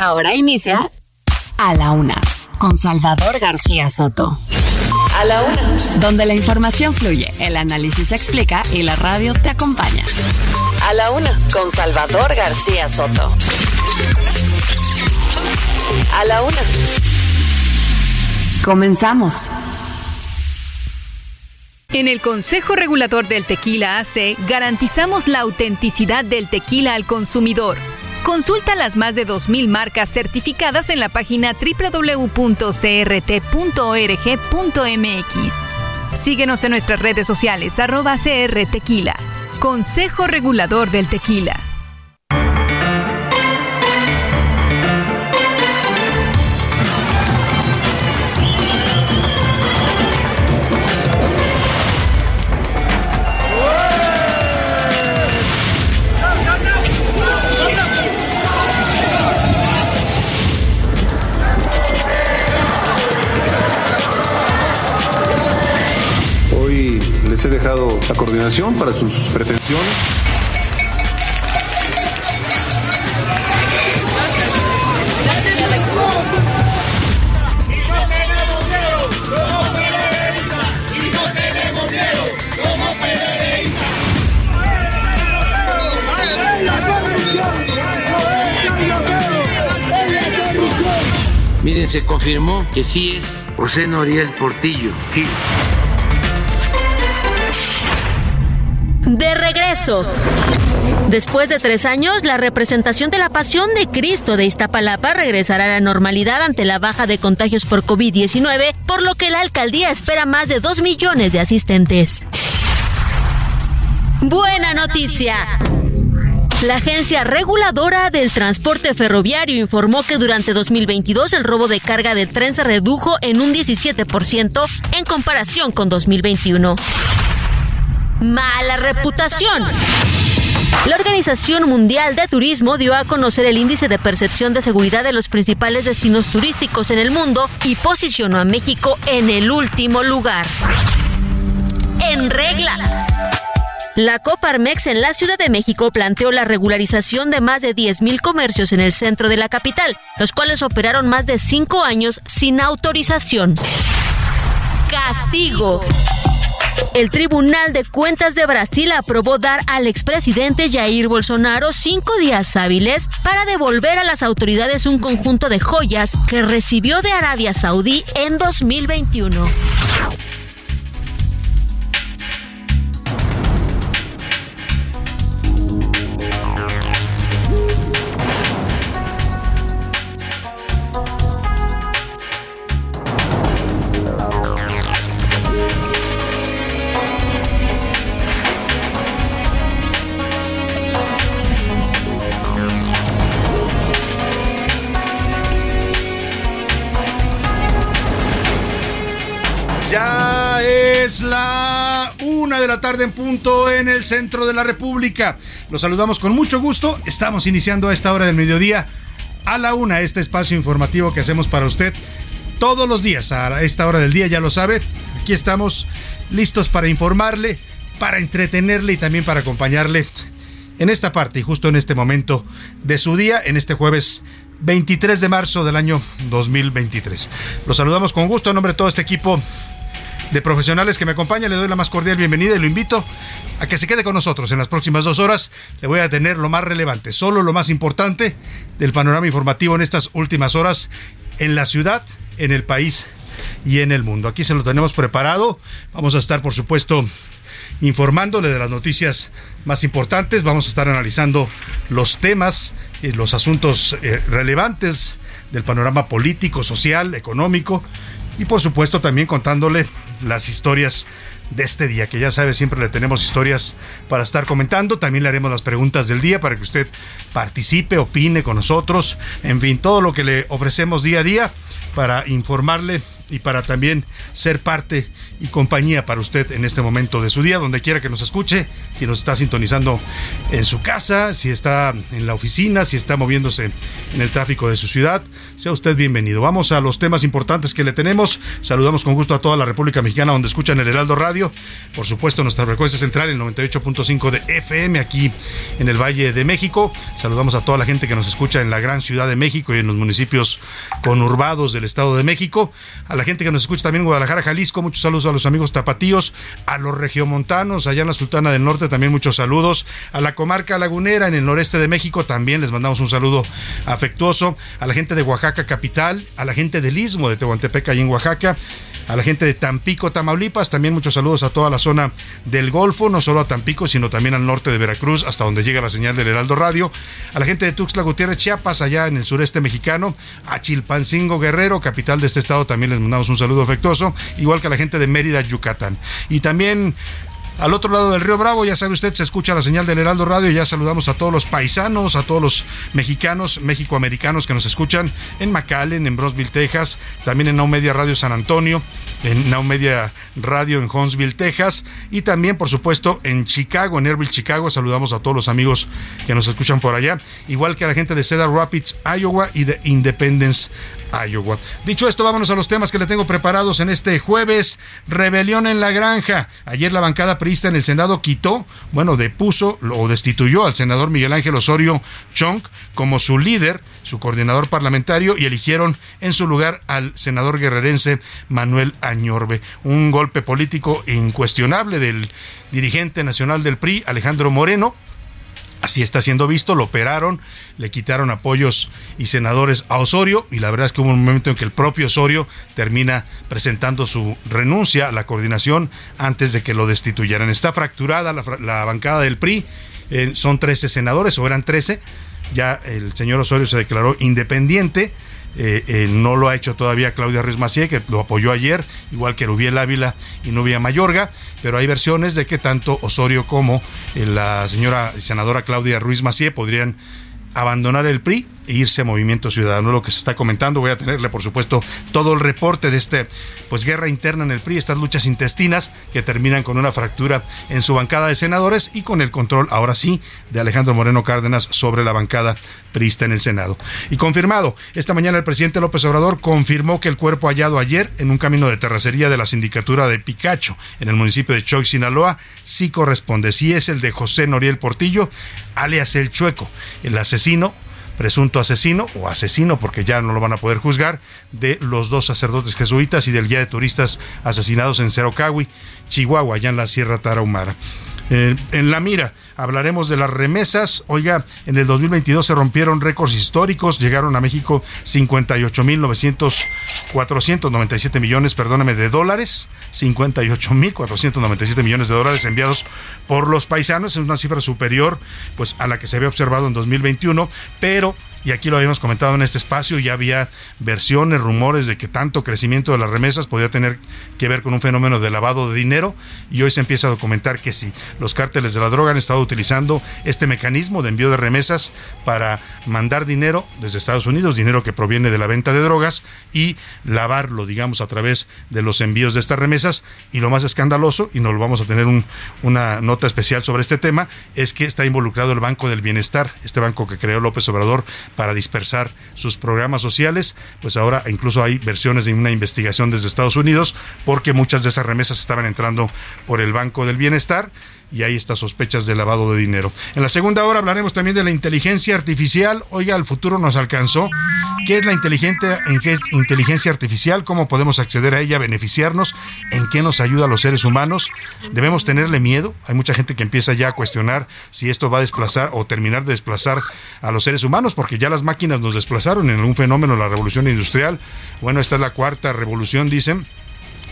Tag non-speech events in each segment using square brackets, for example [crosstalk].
Ahora inicia A la Una con Salvador García Soto. A la Una. Donde la información fluye, el análisis se explica y la radio te acompaña. A la Una con Salvador García Soto. A la Una. Comenzamos. En el Consejo Regulador del Tequila AC garantizamos la autenticidad del tequila al consumidor. Consulta las más de 2.000 marcas certificadas en la página www.crt.org.mx. Síguenos en nuestras redes sociales arroba CR Tequila. Consejo Regulador del Tequila. Les he dejado la coordinación para sus pretensiones. Miren, se confirmó que sí es José Noriel Portillo. Sí. Después de tres años, la representación de la Pasión de Cristo de Iztapalapa regresará a la normalidad ante la baja de contagios por COVID-19, por lo que la alcaldía espera más de dos millones de asistentes. Buena noticia. La Agencia Reguladora del Transporte Ferroviario informó que durante 2022 el robo de carga de tren se redujo en un 17% en comparación con 2021. Mala reputación. La Organización Mundial de Turismo dio a conocer el índice de percepción de seguridad de los principales destinos turísticos en el mundo y posicionó a México en el último lugar. En regla. La Coparmex en la Ciudad de México planteó la regularización de más de 10.000 comercios en el centro de la capital, los cuales operaron más de cinco años sin autorización. Castigo. El Tribunal de Cuentas de Brasil aprobó dar al expresidente Jair Bolsonaro cinco días hábiles para devolver a las autoridades un conjunto de joyas que recibió de Arabia Saudí en 2021. Tarde en punto en el centro de la República. Los saludamos con mucho gusto. Estamos iniciando a esta hora del mediodía a la una este espacio informativo que hacemos para usted todos los días a esta hora del día, ya lo sabe. Aquí estamos listos para informarle, para entretenerle y también para acompañarle en esta parte y justo en este momento de su día, en este jueves 23 de marzo del año 2023. Los saludamos con gusto en nombre de todo este equipo de profesionales que me acompañan. Le doy la más cordial bienvenida y lo invito a que se quede con nosotros en las próximas dos horas. Le voy a tener lo más relevante, solo lo más importante del panorama informativo en estas últimas horas en la ciudad, en el país y en el mundo. Aquí se lo tenemos preparado. Vamos a estar, por supuesto, informándole de las noticias más importantes. Vamos a estar analizando los temas y los asuntos eh, relevantes del panorama político, social, económico y por supuesto también contándole las historias de este día, que ya sabe, siempre le tenemos historias para estar comentando. También le haremos las preguntas del día para que usted participe, opine con nosotros. En fin, todo lo que le ofrecemos día a día para informarle y para también ser parte y compañía para usted en este momento de su día, donde quiera que nos escuche, si nos está sintonizando en su casa, si está en la oficina, si está moviéndose en el tráfico de su ciudad, sea usted bienvenido. Vamos a los temas importantes que le tenemos. Saludamos con gusto a toda la República Mexicana donde escuchan el Heraldo Radio. Por supuesto, nuestra frecuencia central, el 98.5 de FM aquí en el Valle de México. Saludamos a toda la gente que nos escucha en la gran Ciudad de México y en los municipios conurbados del Estado de México. A la gente que nos escucha también en Guadalajara, Jalisco, muchos saludos los amigos tapatíos, a los regiomontanos, allá en la Sultana del Norte también muchos saludos, a la comarca lagunera en el noreste de México también les mandamos un saludo afectuoso, a la gente de Oaxaca capital, a la gente del Istmo de Tehuantepec ahí en Oaxaca, a la gente de Tampico, Tamaulipas, también muchos saludos a toda la zona del Golfo, no solo a Tampico, sino también al norte de Veracruz, hasta donde llega la señal del Heraldo Radio, a la gente de Tuxtla Gutiérrez, Chiapas, allá en el sureste mexicano, a Chilpancingo Guerrero, capital de este estado, también les mandamos un saludo afectuoso, igual que a la gente de Mérida, Yucatán. Y también al otro lado del río Bravo, ya sabe usted, se escucha la señal del Heraldo Radio. Ya saludamos a todos los paisanos, a todos los mexicanos, mexicoamericanos que nos escuchan en McAllen, en Brosville, Texas, también en Now Media Radio San Antonio, en Now Media Radio en Huntsville, Texas, y también, por supuesto, en Chicago, en Airville, Chicago. Saludamos a todos los amigos que nos escuchan por allá, igual que a la gente de Cedar Rapids, Iowa y de Independence, Iowa. Dicho esto, vámonos a los temas que le tengo preparados en este jueves. Rebelión en la granja. Ayer la bancada priista en el Senado quitó, bueno, depuso o destituyó al senador Miguel Ángel Osorio Chong como su líder, su coordinador parlamentario, y eligieron en su lugar al senador guerrerense Manuel Un golpe político incuestionable del dirigente nacional del PRI, Alejandro Moreno, Así está siendo visto, lo operaron, le quitaron apoyos y senadores a Osorio y la verdad es que hubo un momento en que el propio Osorio termina presentando su renuncia a la coordinación antes de que lo destituyeran. Está fracturada la, bancada del PRI, eh, son 13 senadores o eran 13, ya el señor Osorio se declaró independiente eh, eh, no lo ha hecho todavía Claudia Ruiz Macié, que lo apoyó ayer, igual que Rubiel Ávila y Nubia Mayorga, pero hay versiones de que tanto Osorio como eh, la señora senadora Claudia Ruiz Macié podrían abandonar el PRI e irse a Movimiento Ciudadano, lo que se está comentando. Voy a tenerle, por supuesto, todo el reporte de este, pues, guerra interna en el PRI, estas luchas intestinas que terminan con una fractura en su bancada de senadores y con el control, ahora sí, de Alejandro Moreno Cárdenas sobre la bancada priista en el Senado. Y confirmado, esta mañana el presidente López Obrador confirmó que el cuerpo hallado ayer en un camino de terracería de la sindicatura de Picacho, en el municipio de Choix, Sinaloa, sí corresponde, sí es el de José Noriel Portillo, alias El Chueco, el asesino presunto asesino o asesino, porque ya no lo van a poder juzgar, de los dos sacerdotes jesuitas y del guía de turistas asesinados en Cerocahui, Chihuahua, allá en la Sierra Tarahumara. Eh, en la mira. Hablaremos de las remesas. Oiga, en el 2022 se rompieron récords históricos. Llegaron a México 58.900, 497 millones, perdóname, de dólares. 58.497 millones de dólares enviados por los paisanos. Es una cifra superior pues, a la que se había observado en 2021, pero y aquí lo habíamos comentado en este espacio, ya había versiones, rumores de que tanto crecimiento de las remesas podía tener que ver con un fenómeno de lavado de dinero y hoy se empieza a documentar que sí, los cárteles de la droga han estado utilizando este mecanismo de envío de remesas para mandar dinero desde Estados Unidos, dinero que proviene de la venta de drogas y lavarlo, digamos, a través de los envíos de estas remesas. Y lo más escandaloso, y nos lo vamos a tener una nota especial sobre este tema, es que está involucrado el Banco del Bienestar, este banco que creó López Obrador para dispersar sus programas sociales, pues ahora incluso hay versiones de una investigación desde Estados Unidos porque muchas de esas remesas estaban entrando por el Banco del Bienestar y hay estas sospechas de lavado de dinero. En la segunda hora hablaremos también de la inteligencia artificial. Oiga, el futuro nos alcanzó. ¿Qué es la inteligencia artificial? ¿Cómo podemos acceder a ella, beneficiarnos? ¿En qué nos ayuda a los seres humanos? ¿Debemos tenerle miedo? Hay mucha gente que empieza ya a cuestionar si esto va a desplazar o terminar de desplazar a los seres humanos, porque ya las máquinas nos desplazaron en un fenómeno, la revolución industrial. Bueno, esta es la cuarta revolución, dicen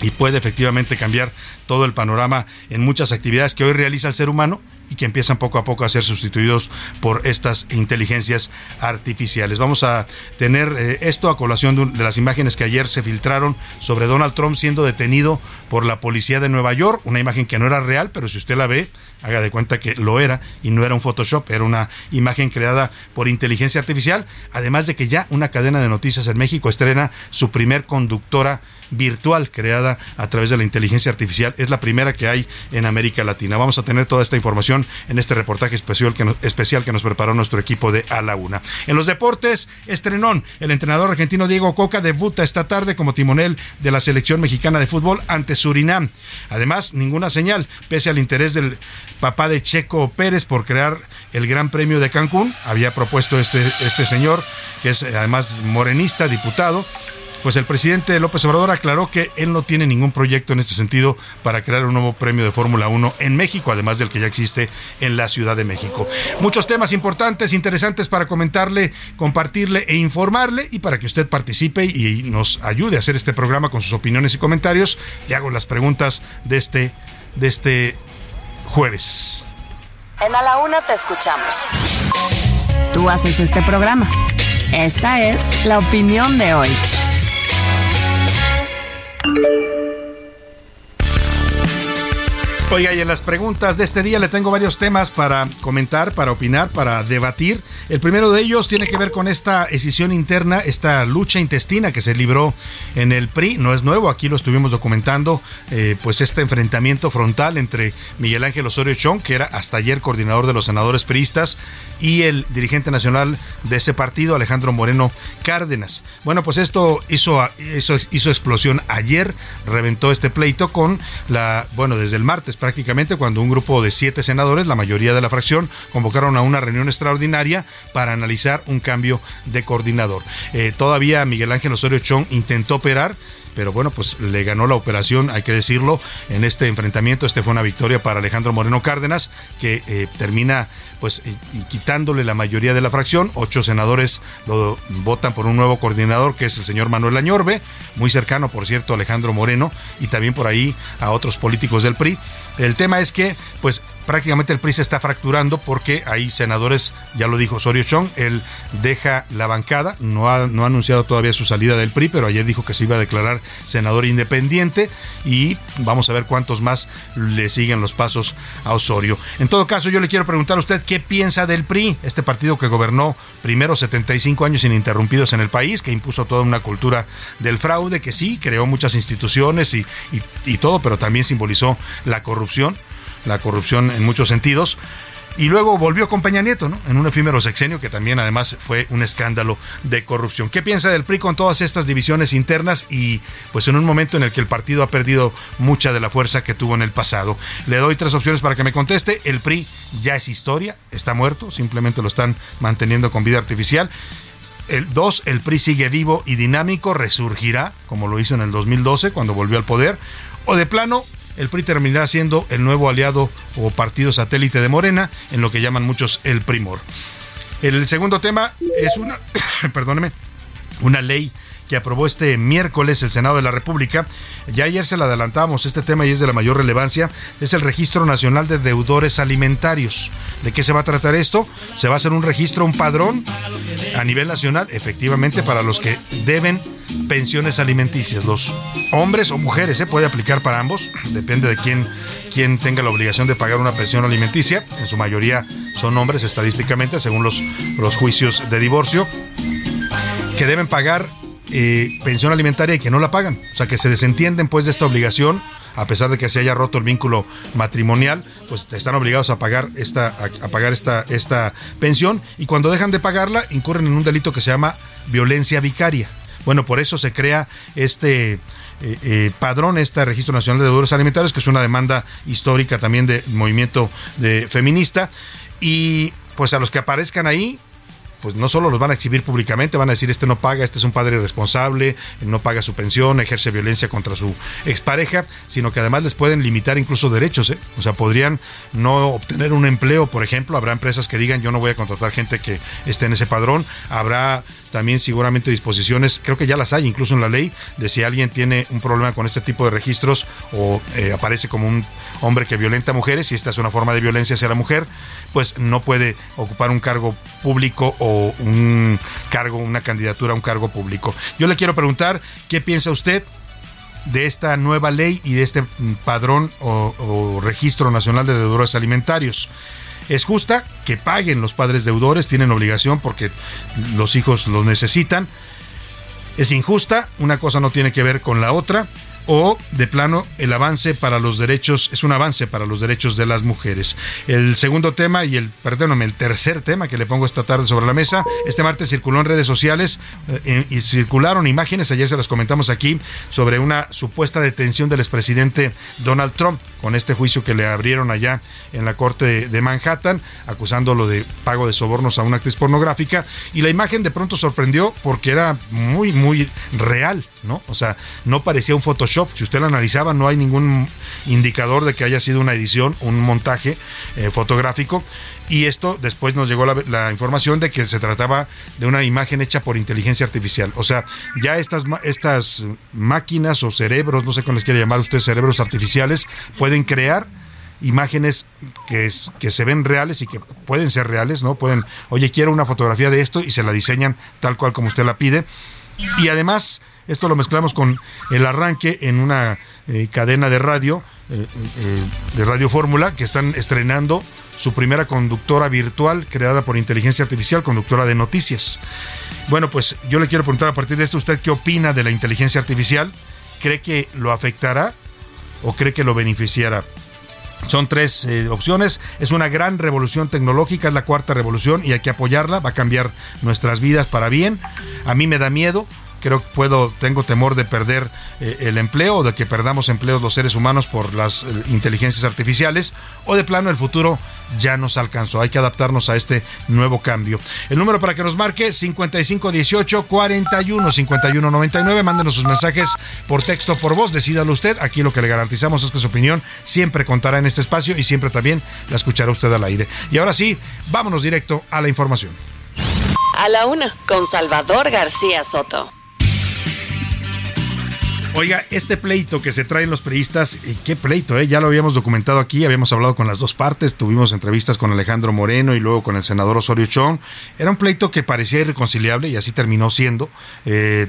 y puede efectivamente cambiar todo el panorama en muchas actividades que hoy realiza el ser humano y que empiezan poco a poco a ser sustituidos por estas inteligencias artificiales. Vamos a tener eh, esto a colación de, las imágenes que ayer se filtraron sobre Donald Trump siendo detenido por la policía de Nueva York, una imagen que no era real, pero si usted la ve, haga de cuenta que lo era y no era un Photoshop, era una imagen creada por inteligencia artificial, además de que ya una cadena de noticias en México estrena su primer conductora virtual creada a través de la inteligencia artificial. Es la primera que hay en América Latina. Vamos a tener toda esta información en este reportaje especial que nos, especial que nos preparó nuestro equipo de A la Una. En los deportes, estrenón. El entrenador argentino Diego Coca debuta esta tarde como timonel de la selección mexicana de fútbol ante Surinam. Además, ninguna señal, pese al interés del papá de Checo Pérez por crear el Gran Premio de Cancún. Había propuesto este, este señor, que es además morenista, diputado pues el presidente López Obrador aclaró que él no tiene ningún proyecto en este sentido para crear un nuevo premio de Fórmula 1 en México, además del que ya existe en la Ciudad de México. Muchos temas importantes, interesantes para comentarle, compartirle e informarle y para que usted participe y nos ayude a hacer este programa con sus opiniones y comentarios. Le hago las preguntas de este, de este jueves. En A la Una te escuchamos. Tú haces este programa. Esta es la opinión de hoy. Oiga, y en las preguntas de este día le tengo varios temas para comentar, para opinar, para debatir. El primero de ellos tiene que ver con esta escisión interna, esta lucha intestina que se libró en el PRI. No es nuevo, aquí lo estuvimos documentando, eh, pues este enfrentamiento frontal entre Miguel Ángel Osorio Chong, que era hasta ayer coordinador de los senadores priistas, y el dirigente nacional de ese partido, Alejandro Moreno Cárdenas. Bueno, pues esto hizo, hizo, explosión ayer, reventó este pleito con la, bueno, desde el martes prácticamente cuando un grupo de siete senadores, la mayoría de la fracción, convocaron a una reunión extraordinaria para analizar un cambio de coordinador. Eh, todavía Miguel Ángel Osorio Chong intentó operar pero bueno, pues le ganó la operación, hay que decirlo, en este enfrentamiento. Este fue una victoria para Alejandro Moreno Cárdenas, que eh, termina pues quitándole la mayoría de la fracción. Ocho senadores lo votan por un nuevo coordinador, que es el señor Manuel Añorbe, muy cercano, por cierto, a Alejandro Moreno, y también por ahí a otros políticos del PRI. El tema es que, pues, prácticamente el PRI se está fracturando porque hay senadores, ya lo dijo Osorio Chong, él deja la bancada, no ha, no ha anunciado todavía su salida del PRI, pero ayer dijo que se iba a declarar senador independiente y vamos a ver cuántos más le siguen los pasos a Osorio. En todo caso, yo le quiero preguntar a usted qué piensa del PRI, este partido que gobernó primero 75 años ininterrumpidos en el país, que impuso toda una cultura del fraude, que sí, creó muchas instituciones y, y, y todo, pero también simbolizó la corrupción la corrupción en muchos sentidos. Y luego volvió con Peña Nieto, ¿no? En un efímero sexenio que también además fue un escándalo de corrupción. ¿Qué piensa del PRI con todas estas divisiones internas y pues en un momento en el que el partido ha perdido mucha de la fuerza que tuvo en el pasado? Le doy tres opciones para que me conteste. El PRI ya es historia, está muerto, simplemente lo están manteniendo con vida artificial. El dos, el PRI sigue vivo y dinámico, resurgirá, como lo hizo en el 2012 cuando volvió al poder. O de plano, el PRI terminará siendo el nuevo aliado o partido satélite de Morena, en lo que llaman muchos el primor. El segundo tema es una, [coughs] perdóneme, una ley que aprobó este miércoles el Senado de la República. Ya ayer se la adelantábamos este tema y es de la mayor relevancia. Es el Registro Nacional de Deudores Alimentarios. ¿De qué se va a tratar esto? Se va a hacer un registro, un padrón a nivel nacional, efectivamente, para los que deben pensiones alimenticias. Los hombres o mujeres, se ¿eh? puede aplicar para ambos, depende de quién, tenga la obligación de pagar una pensión alimenticia. En su mayoría son hombres estadísticamente, según los, los juicios de divorcio, que deben pagar pensión alimentaria y que no la pagan. O sea, que se desentienden pues de esta obligación, a pesar de que se haya roto el vínculo matrimonial, pues están obligados a pagar esta, a, pagar esta, esta pensión y cuando dejan de pagarla incurren en un delito que se llama violencia vicaria. Bueno, por eso se crea este eh, eh, padrón, este Registro Nacional de Deudores Alimentarios, que es una demanda histórica también del movimiento de, feminista. Y pues a los que aparezcan ahí, pues no solo los van a exhibir públicamente, van a decir este no paga, este es un padre irresponsable, no paga su pensión, ejerce violencia contra su expareja, sino que además les pueden limitar incluso derechos, ¿eh? o sea, podrían no obtener un empleo, por ejemplo, habrá empresas que digan yo no voy a contratar gente que esté en ese padrón, habrá también seguramente disposiciones, creo que ya las hay incluso en la ley, de si alguien tiene un problema con este tipo de registros o eh, aparece como un hombre que violenta a mujeres, y esta es una forma de violencia hacia la mujer, pues no puede ocupar un cargo público o un cargo, una candidatura a un cargo público. Yo le quiero preguntar, ¿qué piensa usted? de esta nueva ley y de este padrón o, o registro nacional de deudores alimentarios. Es justa que paguen los padres deudores, tienen obligación porque los hijos los necesitan. Es injusta, una cosa no tiene que ver con la otra o de plano el avance para los derechos, es un avance para los derechos de las mujeres. El segundo tema y el, perdóname, el tercer tema que le pongo esta tarde sobre la mesa, este martes circuló en redes sociales eh, y circularon imágenes, ayer se las comentamos aquí, sobre una supuesta detención del expresidente Donald Trump con este juicio que le abrieron allá en la corte de Manhattan, acusándolo de pago de sobornos a una actriz pornográfica, y la imagen de pronto sorprendió porque era muy, muy real, ¿no? O sea, no parecía un Photoshop si usted la analizaba, no hay ningún indicador de que haya sido una edición, un montaje eh, fotográfico. Y esto después nos llegó la, información de que se trataba de una imagen hecha por inteligencia artificial. O sea, ya estas, estas máquinas o cerebros, no sé cómo les quiere llamar usted, cerebros artificiales, pueden crear imágenes que, que se ven reales y que pueden ser reales, ¿no? Pueden, oye, quiero una fotografía de esto y se la diseñan tal cual como usted la pide. Y además esto lo mezclamos con el arranque en una eh, cadena de radio, eh, eh, de Radio Fórmula, que están estrenando su primera conductora virtual creada por inteligencia artificial, conductora de noticias. Bueno, pues yo le quiero preguntar a partir de esto, ¿usted qué opina de la inteligencia artificial? ¿Cree que lo afectará o cree que lo beneficiará? Son tres opciones. Es una gran revolución tecnológica, es la cuarta revolución y hay que apoyarla. Va a cambiar nuestras vidas para bien. A mí me da miedo creo que puedo, tengo temor de perder eh, el empleo o de que perdamos empleos los seres humanos por las eh, inteligencias artificiales o de plano el futuro ya nos alcanzó. Hay que adaptarnos a este nuevo cambio. El número para que nos marque 5518 41 51 99. Mándenos sus mensajes por texto por voz. Decídalo usted. Aquí lo que le garantizamos es que su opinión siempre contará en este espacio y siempre también la escuchará usted al aire. Y ahora sí, vámonos directo a la información. A la una, con Salvador García Soto. Oiga, este pleito que se traen los priistas, qué pleito, ¿eh? ya lo habíamos documentado aquí, habíamos hablado con las dos partes, tuvimos entrevistas con Alejandro Moreno y luego con el senador Osorio Chong. Era un pleito que parecía irreconciliable y así terminó siendo. Eh,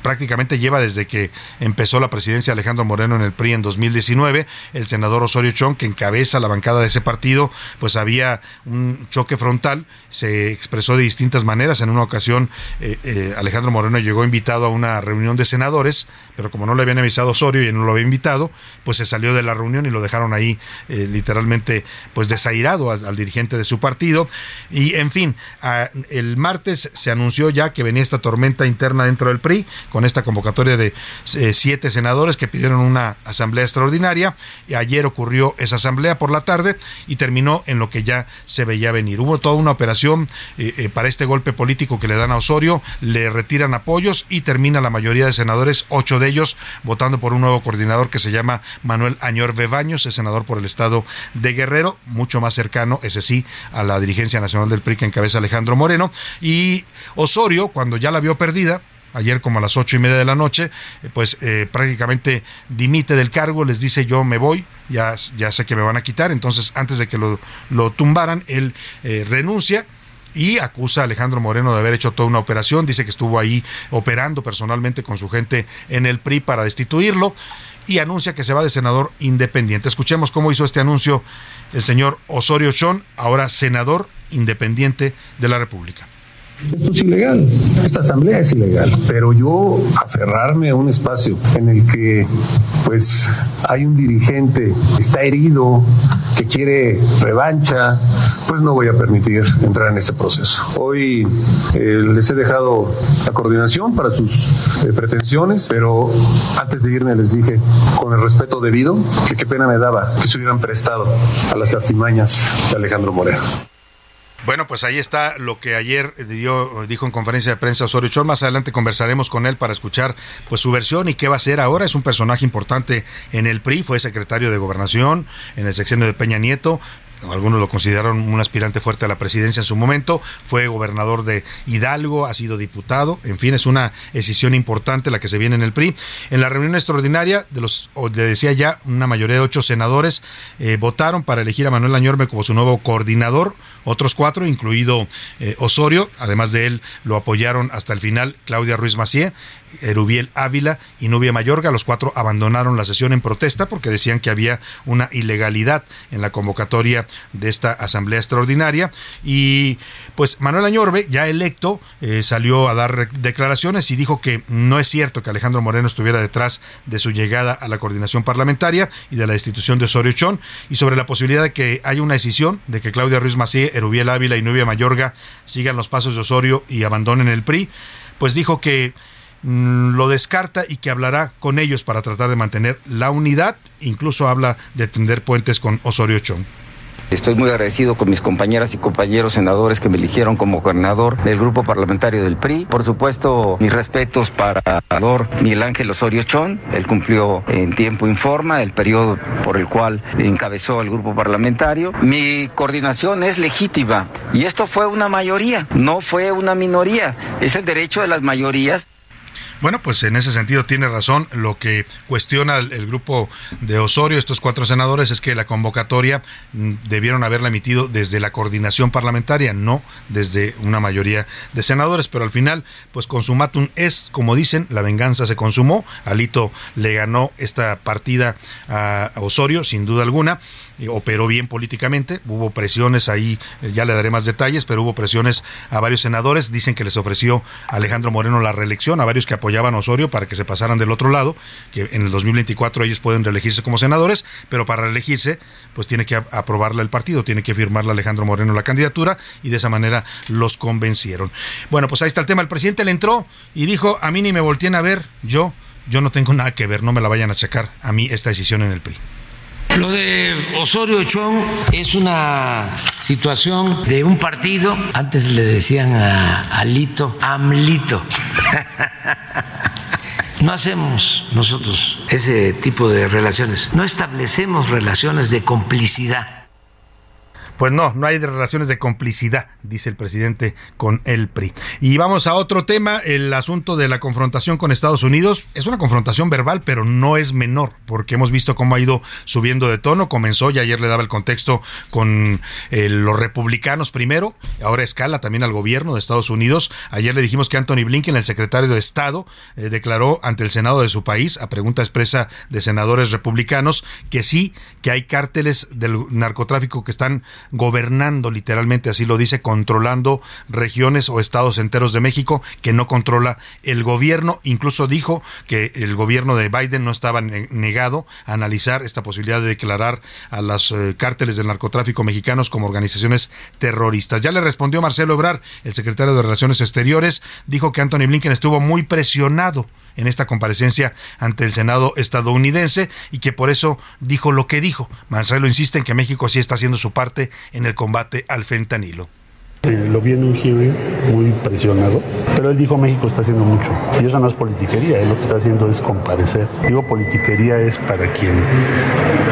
prácticamente lleva desde que empezó la presidencia Alejandro Moreno en el PRI en 2019. El senador Osorio Chong, que encabeza la bancada de ese partido, pues había un choque frontal, se expresó de distintas maneras. En una ocasión, eh, eh, Alejandro Moreno llegó invitado a una reunión de senadores, pero como no le habían avisado Osorio y no lo había invitado, pues se salió de la reunión y lo dejaron ahí eh, literalmente pues desairado al, dirigente de su partido. Y en fin, el martes se anunció ya que venía esta tormenta interna dentro del PRI con esta convocatoria de eh, siete senadores que pidieron una asamblea extraordinaria. Y ayer ocurrió esa asamblea por la tarde y terminó en lo que ya se veía venir. Hubo toda una operación eh, para este golpe político que le dan a Osorio, le retiran apoyos y termina la mayoría de senadores, ocho de ellos votando por un nuevo coordinador que se llama Manuel Añor Bebaños, es senador por el estado de Guerrero, mucho más cercano, ese sí, a la dirigencia nacional del PRI que encabeza Alejandro Moreno. Y Osorio, cuando ya la vio perdida, ayer como a las ocho y media de la noche, eh, pues eh, prácticamente dimite del cargo, les dice yo me voy, ya, ya sé que me van a quitar, entonces antes de que lo, lo tumbaran, él eh, renuncia y acusa a Alejandro Moreno de haber hecho toda una operación. Dice que estuvo ahí operando personalmente con su gente en el PRI para destituirlo y anuncia que se va de senador independiente. Escuchemos cómo hizo este anuncio el señor Osorio Chón, ahora senador independiente de la República. Esto es ilegal, esta asamblea es ilegal, pero yo aferrarme a un espacio en el que pues hay un dirigente que está herido, que quiere revancha, pues no voy a permitir entrar en ese proceso. Hoy eh, les he dejado la coordinación para sus eh, pretensiones, pero antes de irme les dije con el respeto debido que qué pena me daba que se hubieran prestado a las artimañas de Alejandro Moreno. Bueno, pues ahí está lo que ayer dio, dijo en conferencia de prensa Osorio Chón. Más adelante conversaremos con él para escuchar pues su versión y qué va a hacer ahora. Es un personaje importante en el PRI, fue secretario de Gobernación en el sexenio de Peña Nieto, algunos lo consideraron un aspirante fuerte a la presidencia en su momento, fue gobernador de Hidalgo, ha sido diputado, en fin, es una decisión importante la que se viene en el PRI. En la reunión extraordinaria, de los, le decía ya, una mayoría de ocho senadores eh, votaron para elegir a Manuel Añorbe como su nuevo coordinador, otros cuatro, incluido eh, Osorio, además de él lo apoyaron hasta el final Claudia Ruiz Macié, Erubiel Ávila y Nubia Mayorga. Los cuatro abandonaron la sesión en protesta porque decían que había una ilegalidad en la convocatoria de esta asamblea extraordinaria. Y pues Manuel Añorbe, ya electo, eh, salió a dar declaraciones y dijo que no es cierto que Alejandro Moreno estuviera detrás de su llegada a la coordinación parlamentaria y de la institución de Osorio Chón y sobre la posibilidad de que haya una decisión de que Claudia Ruiz Macié, Erubiel Ávila y Nubia Mayorga sigan los pasos de Osorio y abandonen el PRI, pues dijo que Mm, lo descarta y que hablará con ellos para tratar de mantener la unidad. Incluso habla de tender puentes con Osorio Chong. Estoy muy agradecido con mis compañeras y compañeros senadores que me eligieron como gobernador del grupo parlamentario del PRI. Por supuesto, mis respetos para el senador Miguel Ángel Osorio Chón. Él cumplió en tiempo informa el periodo por el cual encabezó el grupo parlamentario. Mi coordinación es legítima y esto fue una mayoría, no fue una minoría. Es el derecho de las mayorías bueno, pues en ese sentido tiene razón. Lo que cuestiona el, grupo de Osorio, estos cuatro senadores, es que la convocatoria mm, debieron haberla emitido desde la coordinación parlamentaria, no desde una mayoría de senadores. Pero al final, pues consumatum es, como dicen, la venganza se consumó. Alito le ganó esta partida a Osorio, sin duda alguna operó bien políticamente, hubo presiones ahí, eh, ya le daré más detalles, pero hubo presiones a varios senadores, dicen que les ofreció Alejandro Moreno la reelección, a varios que apoyaban a Osorio para que se pasaran del otro lado, que en el 2024 ellos pueden reelegirse como senadores, pero para reelegirse pues tiene que aprobarla el partido, tiene que firmarle Alejandro Moreno la candidatura y de esa manera los convencieron. Bueno, pues ahí está el tema, el presidente le entró y dijo, a mí ni me volteen a ver, yo yo no tengo nada que ver, no me la vayan a checar a mí esta decisión en el PRI. Lo de Osorio Chong es una situación de un partido, antes le decían a Alito, Amlito. No hacemos nosotros ese tipo de relaciones, no establecemos relaciones de complicidad pues no, no hay relaciones de complicidad, dice el presidente con el PRI. Y vamos a otro tema, el asunto de la confrontación con Estados Unidos. Es una confrontación verbal, pero no es menor, porque hemos visto cómo ha ido subiendo de tono. Comenzó, y ayer le daba el contexto con eh, los republicanos primero, ahora escala también al gobierno de Estados Unidos. Ayer le dijimos que Anthony Blinken, el secretario de Estado, eh, declaró ante el Senado de su país, a pregunta expresa de senadores republicanos, que sí, que hay cárteles del narcotráfico que están gobernando literalmente, así lo dice, controlando regiones o estados enteros de México que no controla el gobierno. Incluso dijo que el gobierno de Biden no estaba negado a analizar esta posibilidad de declarar a los eh, cárteles del narcotráfico mexicanos como organizaciones terroristas. Ya le respondió Marcelo Ebrar, el secretario de Relaciones Exteriores, dijo que Anthony Blinken estuvo muy presionado en esta comparecencia ante el Senado estadounidense y que por eso dijo lo que dijo. Marcelo insiste en que México sí está haciendo su parte en el combate al fentanilo. Eh, lo vi en un hearing muy presionado, pero él dijo México está haciendo mucho. Y eso no es politiquería, él lo que está haciendo es comparecer. Digo politiquería es para quien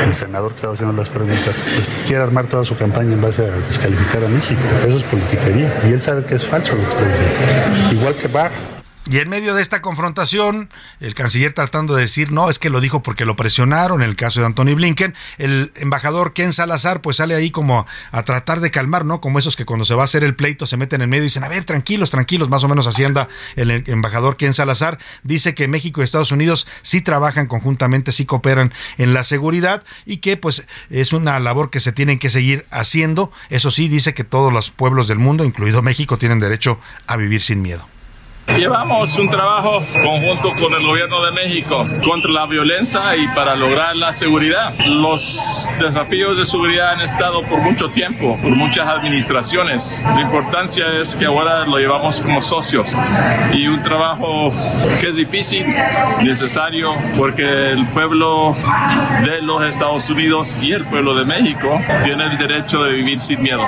el senador que estaba haciendo las preguntas pues, quiere armar toda su campaña en base a descalificar a México. Eso es politiquería. Y él sabe que es falso lo que está diciendo. Igual que Barr y en medio de esta confrontación, el canciller tratando de decir, no, es que lo dijo porque lo presionaron, en el caso de Anthony Blinken, el embajador Ken Salazar pues sale ahí como a tratar de calmar, ¿no? Como esos que cuando se va a hacer el pleito se meten en medio y dicen, a ver, tranquilos, tranquilos, más o menos hacienda el embajador Ken Salazar, dice que México y Estados Unidos sí trabajan conjuntamente, sí cooperan en la seguridad y que pues es una labor que se tienen que seguir haciendo. Eso sí, dice que todos los pueblos del mundo, incluido México, tienen derecho a vivir sin miedo. Llevamos un trabajo conjunto con el gobierno de México contra la violencia y para lograr la seguridad. Los desafíos de seguridad han estado por mucho tiempo, por muchas administraciones. La importancia es que ahora lo llevamos como socios y un trabajo que es difícil, necesario, porque el pueblo de los Estados Unidos y el pueblo de México tiene el derecho de vivir sin miedo.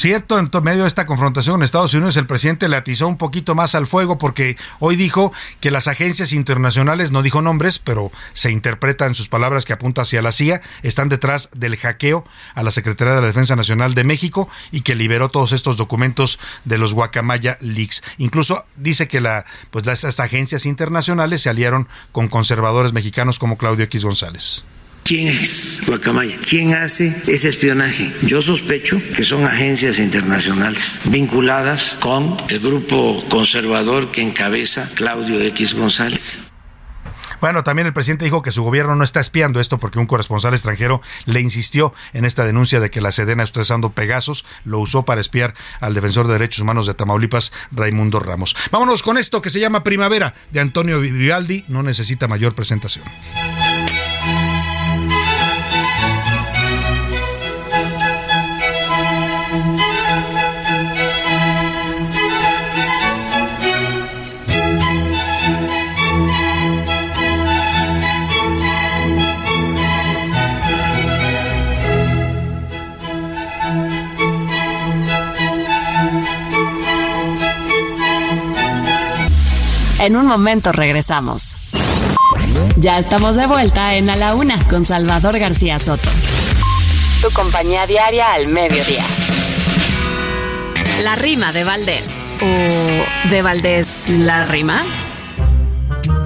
Cierto, en medio de esta confrontación con Estados Unidos, el presidente le atizó un poquito más al fuego porque hoy dijo que las agencias internacionales, no dijo nombres, pero se interpreta en sus palabras que apunta hacia la CIA, están detrás del hackeo a la Secretaría de la Defensa Nacional de México y que liberó todos estos documentos de los Guacamaya Leaks. Incluso dice que la, pues las agencias internacionales se aliaron con conservadores mexicanos como Claudio X González. ¿Quién es Guacamaya? ¿Quién hace ese espionaje? Yo sospecho que son agencias internacionales vinculadas con el grupo conservador que encabeza Claudio X González. Bueno, también el presidente dijo que su gobierno no está espiando esto porque un corresponsal extranjero le insistió en esta denuncia de que la Sedena está usando Pegasus, lo usó para espiar al defensor de derechos humanos de Tamaulipas, Raimundo Ramos. Vámonos con esto que se llama Primavera de Antonio Vivaldi, no necesita mayor presentación. En un momento regresamos. Ya estamos de vuelta en A la Una con Salvador García Soto. Tu compañía diaria al mediodía. La rima de Valdés. ¿O de Valdés la rima?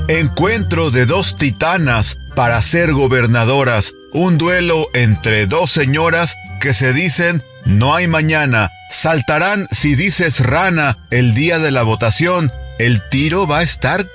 Encuentro de dos titanas para ser gobernadoras. Un duelo entre dos señoras que se dicen no hay mañana. Saltarán si dices rana el día de la votación el tiro va a estar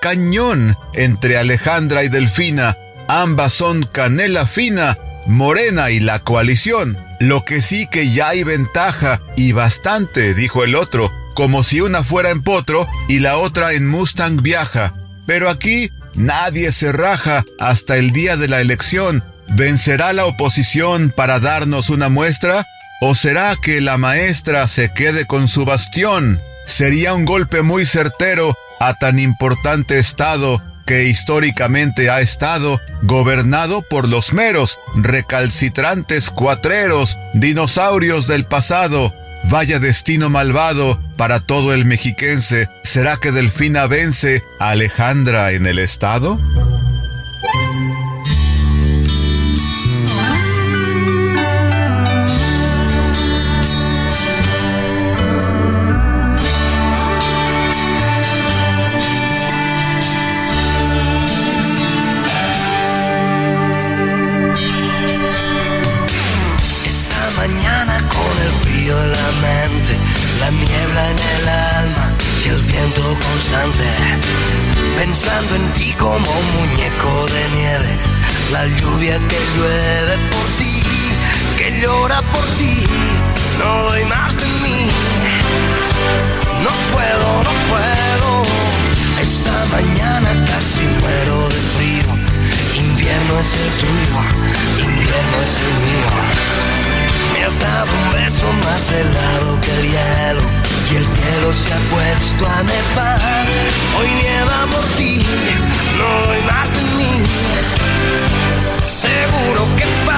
cañón entre Alejandra y Delfina. Ambas son canela fina, Morena y la coalición. Lo que sí que ya hay ventaja, y bastante, dijo el otro, como si una fuera en potro y la otra en Mustang viaja. Pero aquí nadie se raja hasta el día de la elección. ¿Vencerá la oposición para darnos una muestra? ¿O será que la maestra se quede con su bastión? Sería un golpe muy certero a tan importante estado que históricamente ha estado gobernado por los meros, recalcitrantes cuatreros, dinosaurios del pasado. Vaya destino malvado para todo el mexiquense. ¿Será que Delfina vence a Alejandra en el estado? Pensando en ti como un muñeco de nieve, la lluvia que llueve por ti, que llora por ti, no doy más de mí, no puedo, no puedo, esta mañana casi muero de frío, invierno es el tuyo, invierno es el mío, me has dado un beso más helado que el hielo y el cielo se ha puesto a nevar. Hoy nieva por ti, no hay más de mí. Seguro que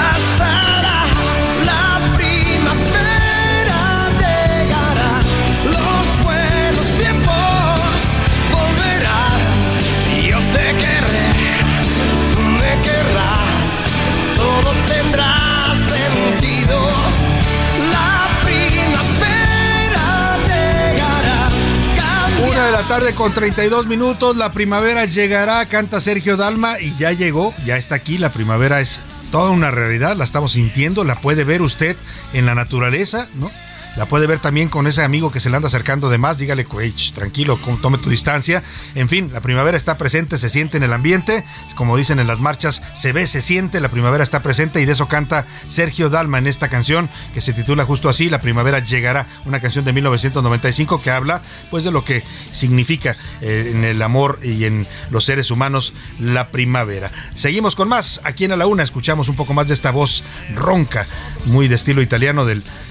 tarde con 32 minutos, la primavera llegará, canta Sergio Dalma y ya llegó, ya está aquí, la primavera es toda una realidad, la estamos sintiendo, la puede ver usted en la naturaleza, ¿no? La puede ver también con ese amigo que se le anda acercando de más. Dígale, tranquilo, tome tu distancia. En fin, la primavera está presente, se siente en el ambiente. Como dicen en las marchas, se ve, se siente, la primavera está presente y de eso canta Sergio Dalma en esta canción que se titula justo así, La primavera llegará, una canción de 1995 que habla pues de lo que significa eh, en el amor y en los seres humanos la primavera. Seguimos con más. Aquí en A la Una escuchamos un poco más de esta voz ronca, muy de estilo italiano del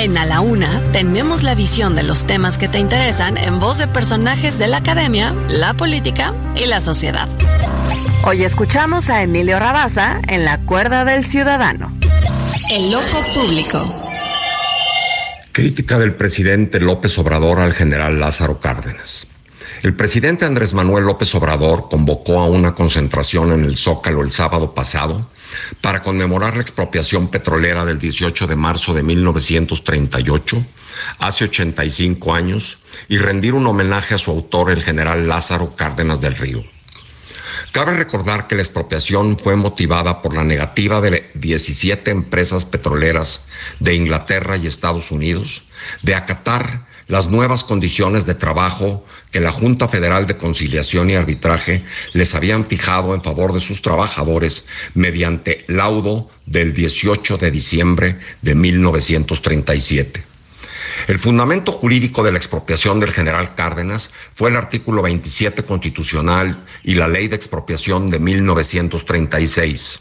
En A la Una tenemos la visión de los temas que te interesan en voz de personajes de la academia, la política y la sociedad. Hoy escuchamos a Emilio Rabaza en La Cuerda del Ciudadano. El ojo público. Crítica del presidente López Obrador al general Lázaro Cárdenas. El presidente Andrés Manuel López Obrador convocó a una concentración en el Zócalo el sábado pasado para conmemorar la expropiación petrolera del 18 de marzo de 1938, hace 85 años, y rendir un homenaje a su autor, el general Lázaro Cárdenas del Río. Cabe recordar que la expropiación fue motivada por la negativa de 17 empresas petroleras de Inglaterra y Estados Unidos de acatar las nuevas condiciones de trabajo que la Junta Federal de Conciliación y Arbitraje les habían fijado en favor de sus trabajadores mediante laudo del 18 de diciembre de 1937. El fundamento jurídico de la expropiación del general Cárdenas fue el artículo 27 constitucional y la ley de expropiación de 1936.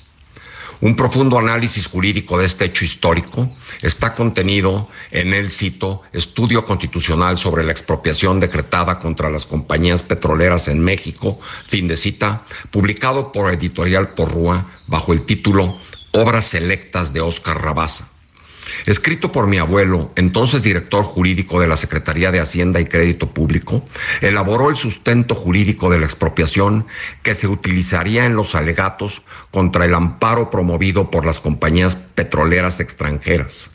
Un profundo análisis jurídico de este hecho histórico está contenido en el cito Estudio Constitucional sobre la expropiación decretada contra las compañías petroleras en México, fin de cita, publicado por Editorial Porrúa bajo el título Obras Selectas de Óscar Rabaza. Escrito por mi abuelo, entonces director jurídico de la Secretaría de Hacienda y Crédito Público, elaboró el sustento jurídico de la expropiación que se utilizaría en los alegatos contra el amparo promovido por las compañías petroleras extranjeras.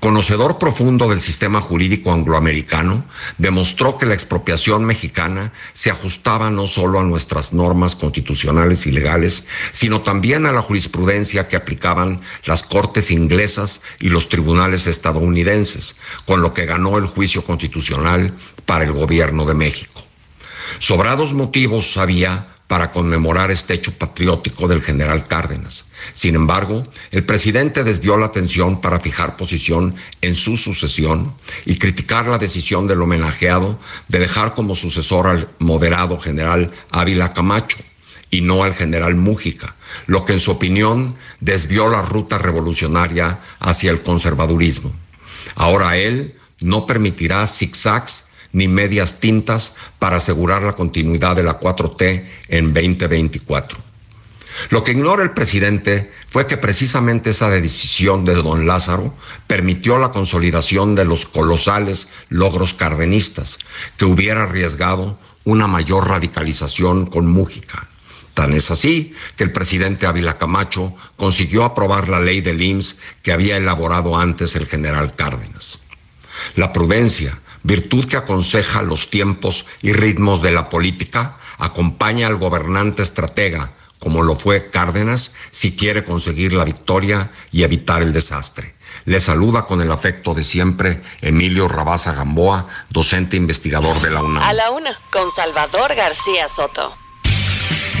Conocedor profundo del sistema jurídico angloamericano, demostró que la expropiación mexicana se ajustaba no solo a nuestras normas constitucionales y legales, sino también a la jurisprudencia que aplicaban las cortes inglesas y los tribunales estadounidenses, con lo que ganó el juicio constitucional para el gobierno de México. Sobrados motivos había para conmemorar este hecho patriótico del general Cárdenas. Sin embargo, el presidente desvió la atención para fijar posición en su sucesión y criticar la decisión del homenajeado de dejar como sucesor al moderado general Ávila Camacho y no al general Mújica, lo que en su opinión desvió la ruta revolucionaria hacia el conservadurismo. Ahora él no permitirá zigzags ni medias tintas para asegurar la continuidad de la 4T en 2024. Lo que ignora el presidente fue que precisamente esa decisión de don Lázaro permitió la consolidación de los colosales logros cardenistas, que hubiera arriesgado una mayor radicalización con Mújica. Tan es así que el presidente Ávila Camacho consiguió aprobar la ley del IMSS que había elaborado antes el general Cárdenas. La prudencia, virtud que aconseja los tiempos y ritmos de la política, acompaña al gobernante estratega, como lo fue Cárdenas, si quiere conseguir la victoria y evitar el desastre. Le saluda con el afecto de siempre Emilio Rabaza Gamboa, docente investigador de la UNAM. A la una, con Salvador García Soto.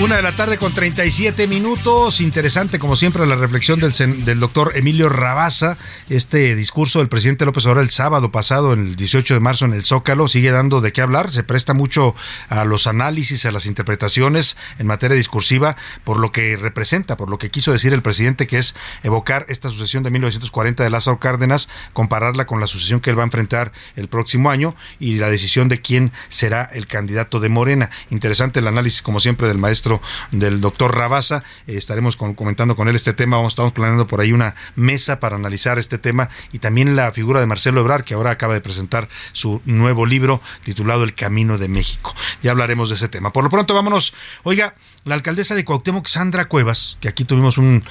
Una de la tarde con 37 minutos. Interesante, como siempre, la reflexión del, doctor Emilio Rabaza. Este discurso del presidente López Obrador el sábado pasado, el 18 de marzo, en el Zócalo, sigue dando de qué hablar. Se presta mucho a los análisis, a las interpretaciones en materia discursiva, por lo que representa, por lo que quiso decir el presidente, que es evocar esta sucesión de 1940 de Lázaro Cárdenas, compararla con la sucesión que él va a enfrentar el próximo año y la decisión de quién será el candidato de Morena. Interesante el análisis, como siempre, del maestro del doctor Rabasa. Eh, estaremos comentando con él este tema. Estamos planeando por ahí una mesa para analizar este tema y también la figura de Marcelo Ebrar, que ahora acaba de presentar su nuevo libro titulado El Camino de México. Ya hablaremos de ese tema. Por lo pronto, vámonos. Oiga, la alcaldesa de Cuauhtémoc, Sandra Cuevas, que aquí tuvimos un,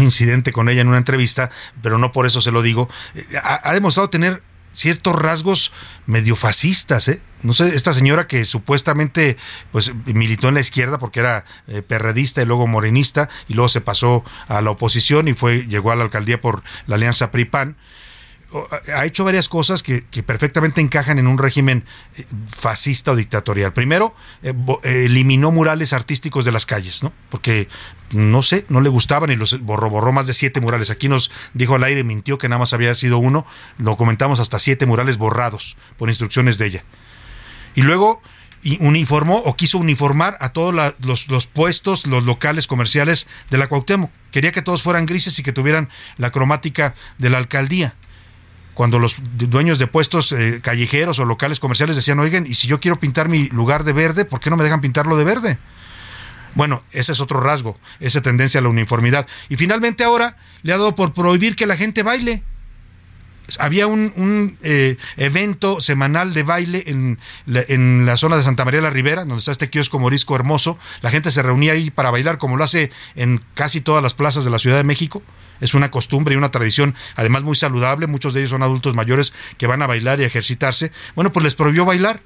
incidente con ella en una entrevista, pero no por eso se lo digo, eh, ha demostrado tener ciertos rasgos medio fascistas, ¿eh? No sé, esta señora que supuestamente pues militó en la izquierda porque era eh, perredista y luego morenista y luego se pasó a la oposición y fue llegó a la alcaldía por la alianza PRI-PAN ha hecho varias cosas que, perfectamente encajan en un régimen eh, fascista o dictatorial. Primero, eh, eliminó murales artísticos de las calles, ¿no? Porque, no sé, no le gustaban y los borró, borró más de siete murales. Aquí nos dijo al aire, mintió que nada más había sido uno. Lo comentamos hasta siete murales borrados por instrucciones de ella. Y luego uniformó o quiso uniformar a todos los, los, puestos, los locales comerciales de la Cuauhtémoc. Quería que todos fueran grises y que tuvieran la cromática de la alcaldía. Cuando los dueños de puestos eh, callejeros o locales comerciales decían, oigan, y si yo quiero pintar mi lugar de verde, ¿por qué no me dejan pintarlo de verde? Bueno, ese es otro rasgo, esa tendencia a la uniformidad. Y finalmente ahora le ha dado por prohibir que la gente baile había un, eh, evento semanal de baile en la, en la, zona de Santa María la Ribera, donde está este kiosco morisco hermoso. La gente se reunía ahí para bailar, como lo hace en casi todas las plazas de la Ciudad de México. Es una costumbre y una tradición, además muy saludable. Muchos de ellos son adultos mayores que van a bailar y ejercitarse. Bueno, pues les prohibió bailar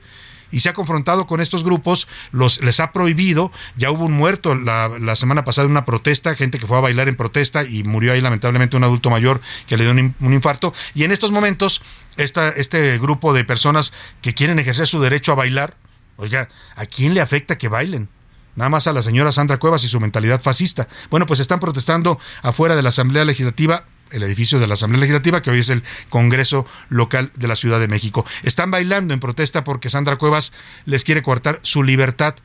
y se ha confrontado con estos grupos, los, les ha prohibido, ya hubo un muerto la, semana pasada en una protesta, gente que fue a bailar en protesta y murió ahí lamentablemente un adulto mayor que le dio un, infarto, y en estos momentos esta, este grupo de personas que quieren ejercer su derecho a bailar, oiga, ¿a quién le afecta que bailen? Nada más a la señora Sandra Cuevas y su mentalidad fascista. Bueno, pues están protestando afuera de la Asamblea Legislativa el edificio de la Asamblea Legislativa, que hoy es el Congreso Local de la Ciudad de México. Están bailando en protesta porque Sandra Cuevas les quiere cortar su libertad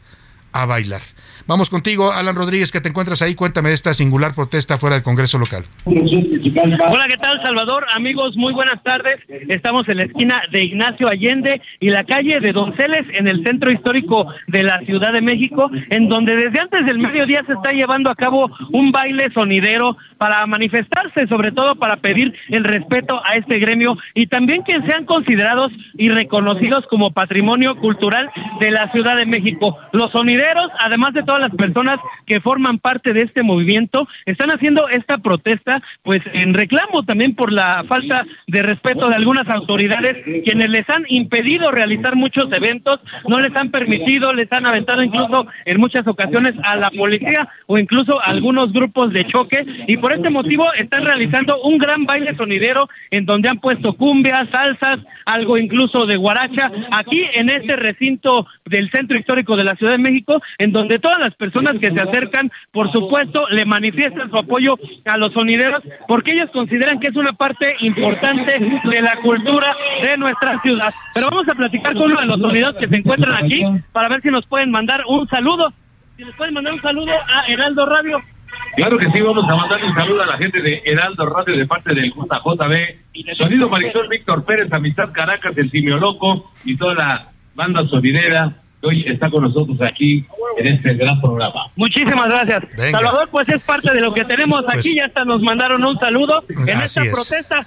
a bailar. Vamos contigo, Alan Rodríguez, que te encuentras ahí. Cuéntame de esta singular protesta fuera del Congreso local. Hola, ¿qué tal, Salvador? Amigos, muy buenas tardes. Estamos en la esquina de Ignacio Allende y la calle de Donceles, en el centro histórico de la Ciudad de México, en donde desde antes del mediodía se está llevando a cabo un baile sonidero para manifestarse, sobre todo para pedir el respeto a este gremio y también que sean considerados y reconocidos como patrimonio cultural de la Ciudad de México. Los sonideros, además de las personas que forman parte de este movimiento están haciendo esta protesta pues en reclamo también por la falta de respeto de algunas autoridades quienes les han impedido realizar muchos eventos, no les han permitido, les han aventado incluso en muchas ocasiones a la policía o incluso a algunos grupos de choque y por este motivo están realizando un gran baile sonidero en donde han puesto cumbias, salsas, algo incluso de guaracha aquí en este recinto del centro histórico de la Ciudad de México en donde todas las las personas que se acercan, por supuesto, le manifiestan su apoyo a los sonideros porque ellos consideran que es una parte importante de la cultura de nuestra ciudad. Pero vamos a platicar con uno de los sonideros que se encuentran aquí para ver si nos pueden mandar un saludo. Si nos pueden mandar un saludo a Heraldo Radio. Claro que sí, vamos a mandar un saludo a la gente de Heraldo Radio de parte del JJB. Sonido Marisol Víctor Pérez, Amistad Caracas, el Simio Loco y toda la banda sonidera hoy está con nosotros aquí en este gran programa. Muchísimas gracias. Salvador, pues es parte de lo que tenemos aquí, pues ya hasta nos mandaron un saludo en esta protesta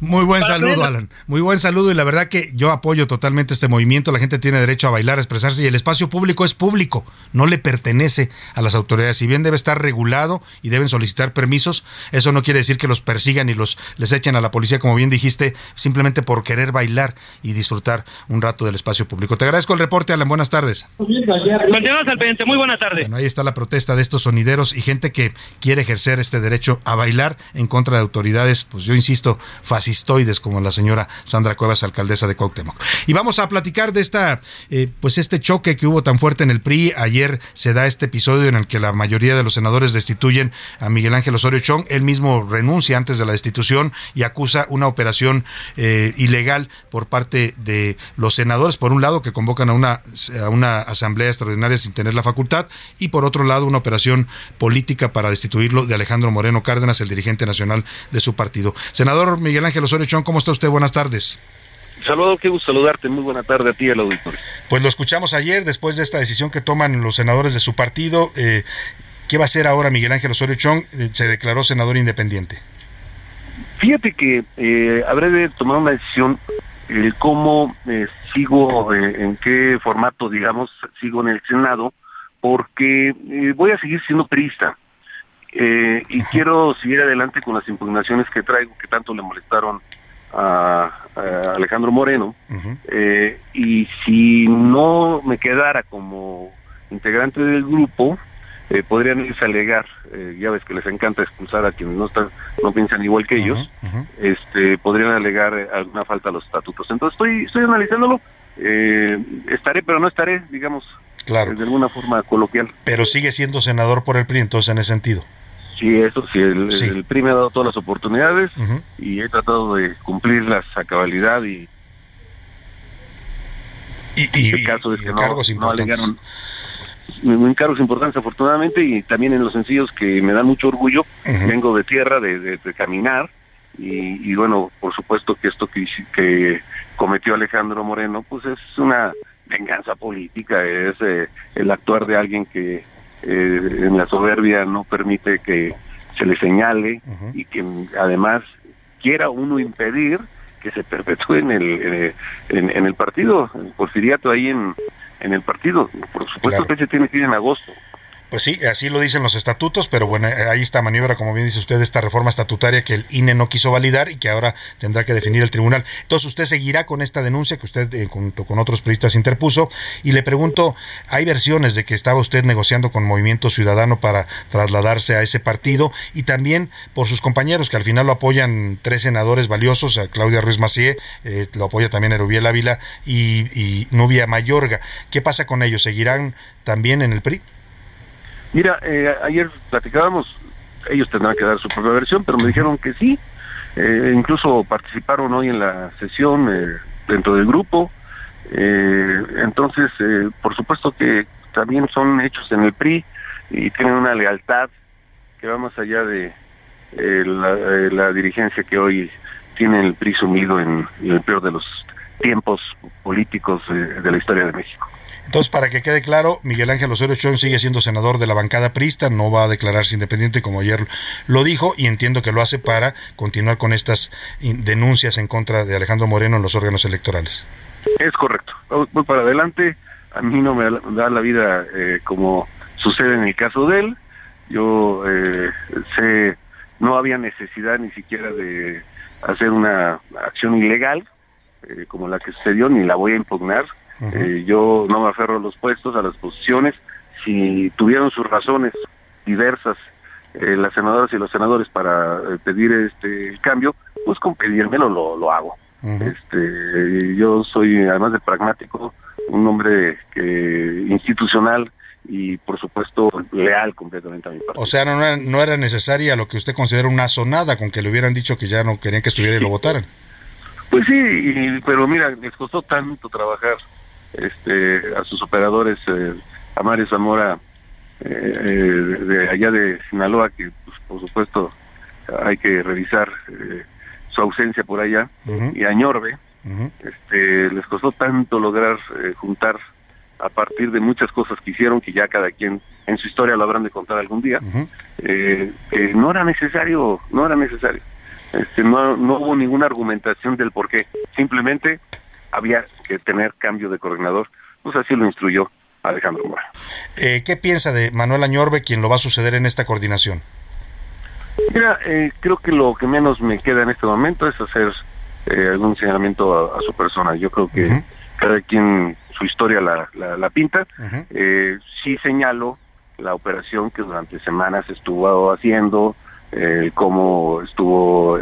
muy buen saludo, Alan. Muy buen saludo y la verdad que yo apoyo totalmente este movimiento. La gente tiene derecho a bailar, a expresarse y el espacio público es público, no le pertenece a las autoridades. Si bien debe estar regulado y deben solicitar permisos, eso no quiere decir que los persigan y los les echen a la policía, como bien dijiste, simplemente por querer bailar y disfrutar un rato del espacio público. Te agradezco el reporte, Alan. Buenas tardes. Continuamos al pendiente. Muy buena tarde. Bueno, ahí está la protesta de estos sonideros y gente que quiere ejercer este derecho a bailar en contra de autoridades, pues yo insisto, fascistoides como la señora Sandra Cuevas, alcaldesa de Cuauhtémoc. Y vamos a platicar de esta, eh, pues este choque que hubo tan fuerte en el PRI. Ayer se da este episodio en el que la mayoría de los senadores destituyen a Miguel Ángel Osorio Chong. Él mismo renuncia antes de la destitución y acusa una operación eh, ilegal por parte de los senadores. Por un lado, que convocan a una, a una asamblea extraordinaria sin tener la facultad y por otro lado, una operación política para destituirlo de Alejandro Moreno Cárdenas, el dirigente nacional de su partido. Senador Miguel Ángel Osorio Chong, ¿cómo está usted? Buenas tardes. Saludos, qué gusto saludarte. Muy buena tarde a ti al auditorio. Pues lo escuchamos ayer, después de esta decisión que toman los senadores de su partido. Eh, ¿Qué va a hacer ahora Miguel Ángel Osorio Chong? Eh, se declaró senador independiente. Fíjate que eh, habré de tomar una decisión cómo sigo, en qué formato, digamos, sigo en el Senado, porque voy a seguir siendo priista. Eh, y quiero seguir adelante con las impugnaciones que traigo, que tanto le molestaron a, Alejandro Moreno. Eh, y si no me quedara como integrante del grupo, eh, podrían irse a alegar, ya ves que les encanta expulsar a quienes no están, no piensan igual que ellos, este, podrían alegar alguna falta a los estatutos. Entonces estoy, estoy analizándolo, estaré pero no estaré, digamos, claro. de alguna forma coloquial. Pero sigue siendo senador por el PRI entonces en ese sentido. Sí, eso sí, el, PRI me ha dado todas las oportunidades y he tratado de cumplirlas a cabalidad y... Y, el caso es que no, cargos no alegaron encargos importantes afortunadamente y también en los sencillos que me dan mucho orgullo. Vengo de tierra, de, caminar y, bueno, por supuesto que esto que, que cometió Alejandro Moreno, pues es una venganza política, es eh, el actuar de alguien que eh, en la soberbia no permite que se le señale y que además quiera uno impedir que se perpetúe en el, eh, en, el partido, el porfiriato ahí en, en el partido. Por supuesto que se tiene que ir en agosto. Pues sí, así lo dicen los estatutos, pero bueno, ahí está maniobra, como bien dice usted, esta reforma estatutaria que el INE no quiso validar y que ahora tendrá que definir el tribunal. Entonces usted seguirá con esta denuncia que usted eh, junto con otros periodistas interpuso y le pregunto, hay versiones de que estaba usted negociando con Movimiento Ciudadano para trasladarse a ese partido y también por sus compañeros que al final lo apoyan tres senadores valiosos, a Claudia Ruiz Macié, eh, lo apoya también Erubiel Ávila y, y Nubia Mayorga. ¿Qué pasa con ellos? ¿Seguirán también en el PRI? Mira, eh, ayer platicábamos, ellos tendrán que dar su propia versión, pero me dijeron que sí. Eh, incluso participaron hoy en la sesión eh, dentro del grupo. entonces, por supuesto que también son hechos en el PRI y tienen una lealtad que va más allá de la, dirigencia que hoy tiene el PRI sumido en, el peor de los tiempos políticos de la historia de México. Entonces, para que quede claro, Miguel Ángel Osorio Chong sigue siendo senador de la bancada prista, no va a declararse independiente como ayer lo dijo y entiendo que lo hace para continuar con estas denuncias en contra de Alejandro Moreno en los órganos electorales. Es correcto. Voy para adelante. A mí no me da la vida eh, como sucede en el caso de él. Yo eh, sé, no había necesidad ni siquiera de hacer una acción ilegal eh, como la que sucedió, ni la voy a impugnar eh, yo no me aferro a los puestos, a las posiciones. Si tuvieron sus razones diversas eh, las senadoras y los senadores para eh, pedir este cambio, pues con pedírmelo lo, lo hago. este, yo soy, además de pragmático, un hombre que, institucional y por supuesto leal completamente a mi partido. O sea, no, no era necesaria lo que usted considera una sonada con que le hubieran dicho que ya no querían que estuviera y lo votaran. Pues sí, pero mira, les costó tanto trabajar este, a sus operadores, eh, a Mario Zamora, eh, eh, de allá de Sinaloa, que pues, por supuesto hay que revisar su ausencia por allá, y a Ñorbe, este, les costó tanto lograr juntar a partir de muchas cosas que hicieron, que ya cada quien en su historia lo habrán de contar algún día, que no era necesario, no era necesario. Este, no, no hubo ninguna argumentación del por qué, simplemente había que tener cambio de coordinador, pues así lo instruyó Alejandro Mora. Eh, ¿Qué piensa de Manuel Añorbe, quien lo va a suceder en esta coordinación? Mira, eh, creo que lo que menos me queda en este momento es hacer eh, algún señalamiento a, su persona. Yo creo que cada quien su historia la, la, pinta. sí señalo la operación que durante semanas estuvo haciendo, cómo estuvo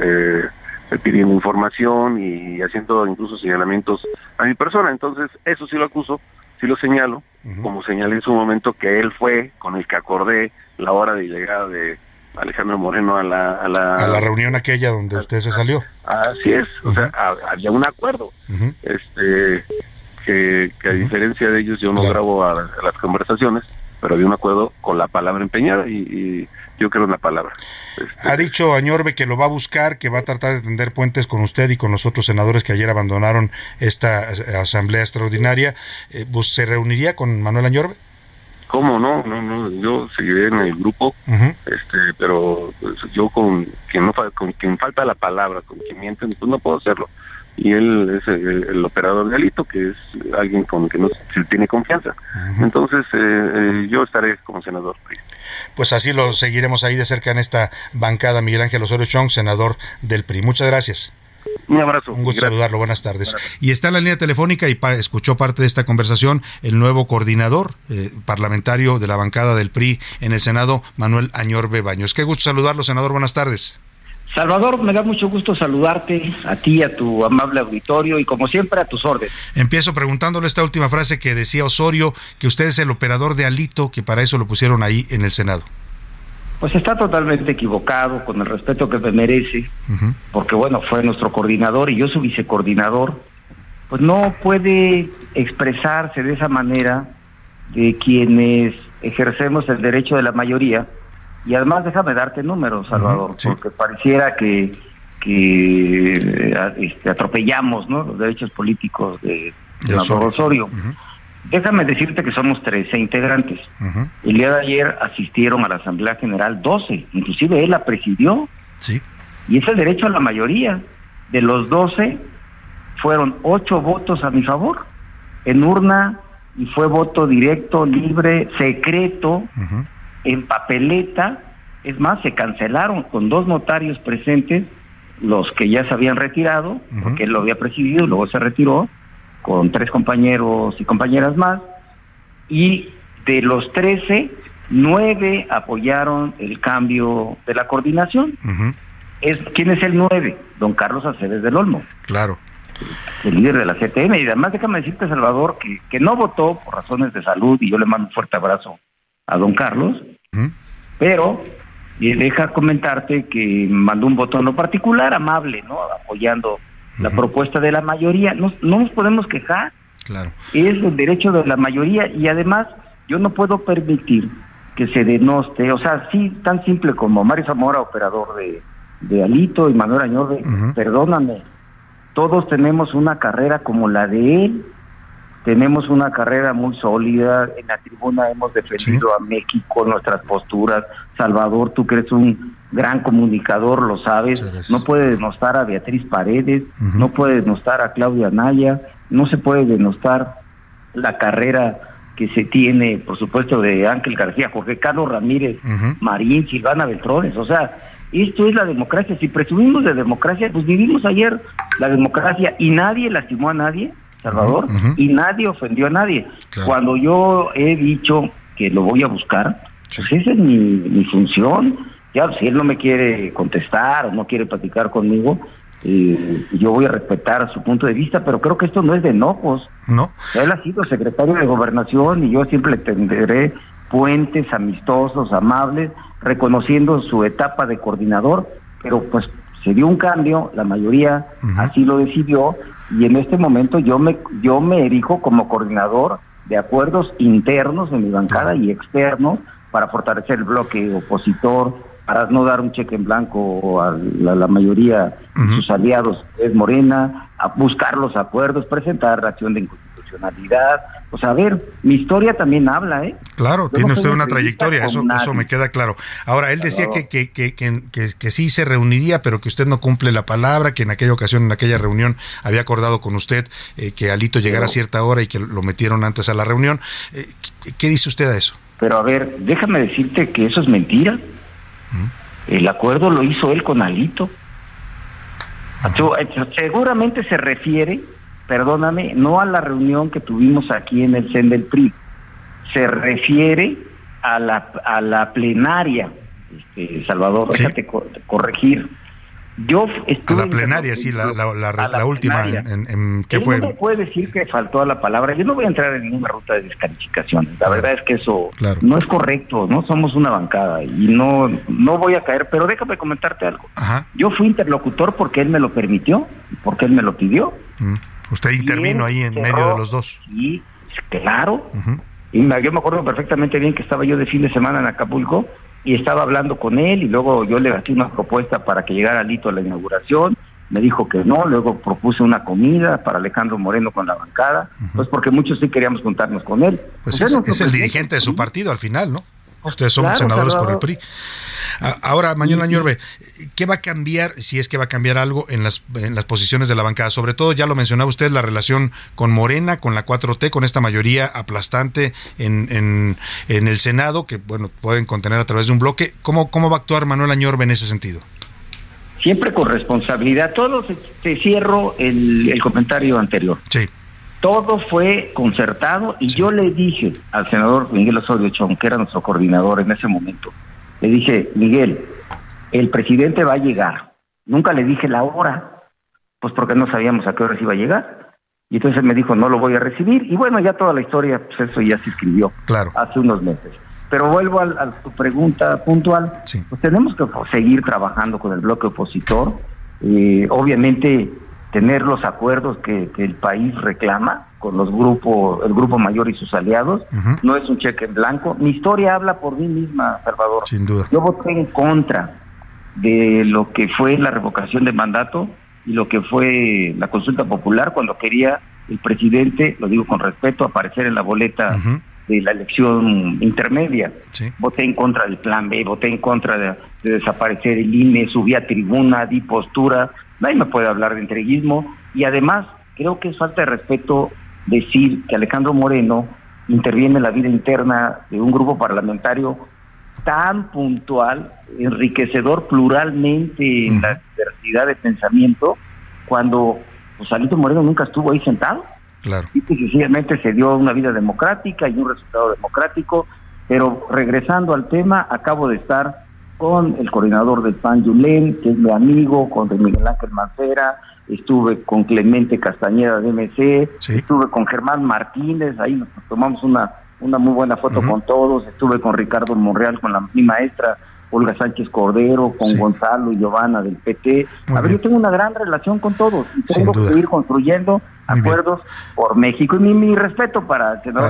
eh, pidiendo información y haciendo incluso señalamientos a mi persona. Entonces, eso sí lo acuso, sí lo señalo, como señalé en su momento que él fue con el que acordé la hora de llegada de Alejandro Moreno a la... A la, reunión aquella donde usted se salió. Así es, o sea, había un acuerdo. este que, a diferencia de ellos yo no grabo a, las conversaciones, pero había un acuerdo con la palabra empeñada y yo creo en la palabra. Este, ha dicho Añorbe que lo va a buscar, que va a tratar de tender puentes con usted y con los otros senadores que ayer abandonaron esta eh, asamblea extraordinaria. Eh, ¿Se reuniría con Manuel Añorbe? ¿Cómo no? No, no, yo seguiré en el grupo, este, pero pues, yo con quien no con quien falta la palabra, con quien mienten, pues no puedo hacerlo. Y él es el, operador de Alito, que es alguien con quien no se tiene confianza. Entonces, eh, yo estaré como senador pues así lo seguiremos ahí de cerca en esta bancada. Miguel Ángel Osorio Chong, senador del PRI. Muchas gracias. Un abrazo. Un gusto saludarlo. Buenas tardes. Y está en la línea telefónica y escuchó parte de esta conversación el nuevo coordinador eh, parlamentario de la bancada del PRI en el Senado, Manuel Añorbe Baños. Qué gusto saludarlo, senador. Buenas tardes. Salvador, me da mucho gusto saludarte a ti, a tu amable auditorio y como siempre a tus órdenes. Empiezo preguntándole esta última frase que decía Osorio, que usted es el operador de Alito, que para eso lo pusieron ahí en el Senado. Pues está totalmente equivocado, con el respeto que me merece, porque bueno, fue nuestro coordinador y yo su vicecoordinador, pues no puede expresarse de esa manera de quienes ejercemos el derecho de la mayoría. Y además déjame darte números, Salvador, porque pareciera que, que este, atropellamos ¿no? los derechos políticos de, de Osorio. Osorio. Déjame decirte que somos 13 integrantes. El día de ayer asistieron a la Asamblea General 12, inclusive él la presidió. Sí. Y es el derecho a la mayoría. De los 12, fueron 8 votos a mi favor en urna y fue voto directo, libre, secreto, en papeleta. Es más, se cancelaron con dos notarios presentes los que ya se habían retirado, porque él lo había presidido, luego se retiró, con tres compañeros y compañeras más, y de los 13, nueve apoyaron el cambio de la coordinación. es, ¿Quién es el nueve? Don Carlos Aceves del Olmo. Claro. El líder de la CTM. Y además déjame decirte, Salvador, que, que no votó por razones de salud, y yo le mando un fuerte abrazo a don Carlos, pero y deja comentarte que mandó un voto en lo particular, amable, ¿no? Apoyando la propuesta de la mayoría. No, no nos podemos quejar. Claro. Es el derecho de la mayoría y además yo no puedo permitir que se denoste, o sea, sí, tan simple como Mario Zamora, operador de, de Alito y Manuel Añorde, perdóname, todos tenemos una carrera como la de él, tenemos una carrera muy sólida, en la tribuna hemos defendido a México, nuestras posturas, Salvador, tú que eres un gran comunicador, lo sabes, no puede denostar a Beatriz Paredes, no puede denostar a Claudia Naya, no se puede denostar la carrera que se tiene, por supuesto, de Ángel García, Jorge Carlos Ramírez, Marín, Silvana Beltrones, o sea, esto es la democracia, si presumimos de democracia, pues vivimos ayer la democracia y nadie lastimó a nadie, Salvador, y nadie ofendió a nadie. Cuando yo he dicho que lo voy a buscar, pues esa es mi, mi función, ya si él no me quiere contestar o no quiere platicar conmigo, eh, yo voy a respetar su punto de vista, pero creo que esto no es de enojos. No. Él ha sido secretario de gobernación y yo siempre le tendré puentes amistosos, amables, reconociendo su etapa de coordinador, pero pues se dio un cambio, la mayoría así lo decidió y en este momento yo me yo me erijo como coordinador de acuerdos internos de mi bancada y externos para fortalecer el bloque opositor, para no dar un cheque en blanco a la, mayoría de sus aliados, es Morena, a buscar los acuerdos, presentar la acción de inconstitucionalidad. O sea, a ver, mi historia también habla, ¿eh? Claro, tiene usted una trayectoria, eso, eso me queda claro. Ahora, él decía que, que, que, que, que sí se reuniría, pero que usted no cumple la palabra, que en aquella ocasión, en aquella reunión, había acordado con usted eh, que Alito llegara a cierta hora y que lo metieron antes a la reunión. Eh, ¿Qué dice usted a eso? Pero a ver, déjame decirte que eso es mentira. El acuerdo lo hizo él con Alito. Seguramente se refiere, perdóname, no a la reunión que tuvimos aquí en el CEN del PRI, se refiere a la, a la plenaria, este, Salvador, déjate corregir. Yo estuve a la plenaria, sí, la, la, la, última, en, en, ¿qué Él fue? No me puede decir que faltó a la palabra. Yo no voy a entrar en ninguna ruta de descalificaciones. La verdad es que eso no es correcto. No somos una bancada y no no voy a caer. Pero déjame comentarte algo. Yo fui interlocutor porque él me lo permitió, porque él me lo pidió. Mm. Usted intervino ahí en medio de los dos. Sí, claro. Y yo me acuerdo perfectamente bien que estaba yo de fin de semana en Acapulco y estaba hablando con él y luego yo le hacía una propuesta para que llegara Lito a la inauguración, me dijo que no, luego propuse una comida para Alejandro Moreno con la bancada, pues porque muchos sí queríamos juntarnos con él. Pues, es, es el dirigente de su partido al final, ¿no? Ustedes son senadores por el PRI. Ahora, Mañana Ñorbe, ¿qué va a cambiar, si es que va a cambiar algo en las, en las posiciones de la bancada? Sobre todo, ya lo mencionaba usted, la relación con Morena, con la 4T, con esta mayoría aplastante en, en, en el Senado, que bueno, pueden contener a través de un bloque. ¿Cómo, cómo va a actuar Manuel Añorbe en ese sentido? Siempre con responsabilidad. Todo se, cierro el, el comentario anterior. Sí todo fue concertado y yo le dije al senador Miguel Osorio Chong, que era nuestro coordinador en ese momento, le dije, Miguel, el presidente va a llegar. Nunca le dije la hora, pues porque no sabíamos a qué hora iba a llegar. Y entonces me dijo, no lo voy a recibir. Y bueno, ya toda la historia, pues eso ya se escribió claro. hace unos meses. Pero vuelvo a, tu pregunta puntual. Pues tenemos que seguir trabajando con el bloque opositor. Eh, obviamente tener los acuerdos que, el país reclama con los grupos, el grupo mayor y sus aliados. No es un cheque en blanco. Mi historia habla por mí misma, Salvador. Sin duda. Yo voté en contra de lo que fue la revocación de mandato y lo que fue la consulta popular cuando quería el presidente, lo digo con respeto, aparecer en la boleta de la elección intermedia. Voté en contra del plan B, voté en contra de, desaparecer el INE, subí a tribuna, di postura, nadie me puede hablar de entreguismo y además creo que es falta de respeto decir que Alejandro Moreno interviene en la vida interna de un grupo parlamentario tan puntual, enriquecedor pluralmente en la diversidad de pensamiento, cuando pues, Alito Moreno nunca estuvo ahí sentado. Claro. Y sencillamente se dio una vida democrática y un resultado democrático, pero regresando al tema, acabo de estar con el coordinador del PAN Yulén, que es mi amigo, con Miguel Ángel Mancera, estuve con Clemente Castañeda de MC, estuve con Germán Martínez, ahí nos tomamos una una muy buena foto con todos, estuve con Ricardo Monreal, con la, mi maestra Olga Sánchez Cordero, con Gonzalo y Giovanna del PT. a ver, yo tengo una gran relación con todos y tengo que ir construyendo acuerdos por México. Y mi, respeto para que no,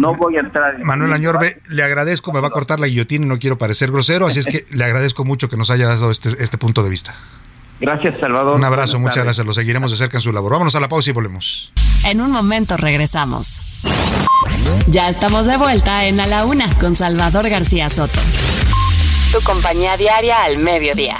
no voy a entrar en Manuel Añorbe, le agradezco, me va a cortar la guillotina y no quiero parecer grosero, así es que [laughs] le agradezco mucho que nos haya dado este, este punto de vista. Gracias, Salvador. Un abrazo, muchas gracias. Lo seguiremos de cerca en su labor. Vámonos a la pausa y volvemos. En un momento regresamos. Ya estamos de vuelta en A la Una con Salvador García Soto. Tu compañía diaria al mediodía.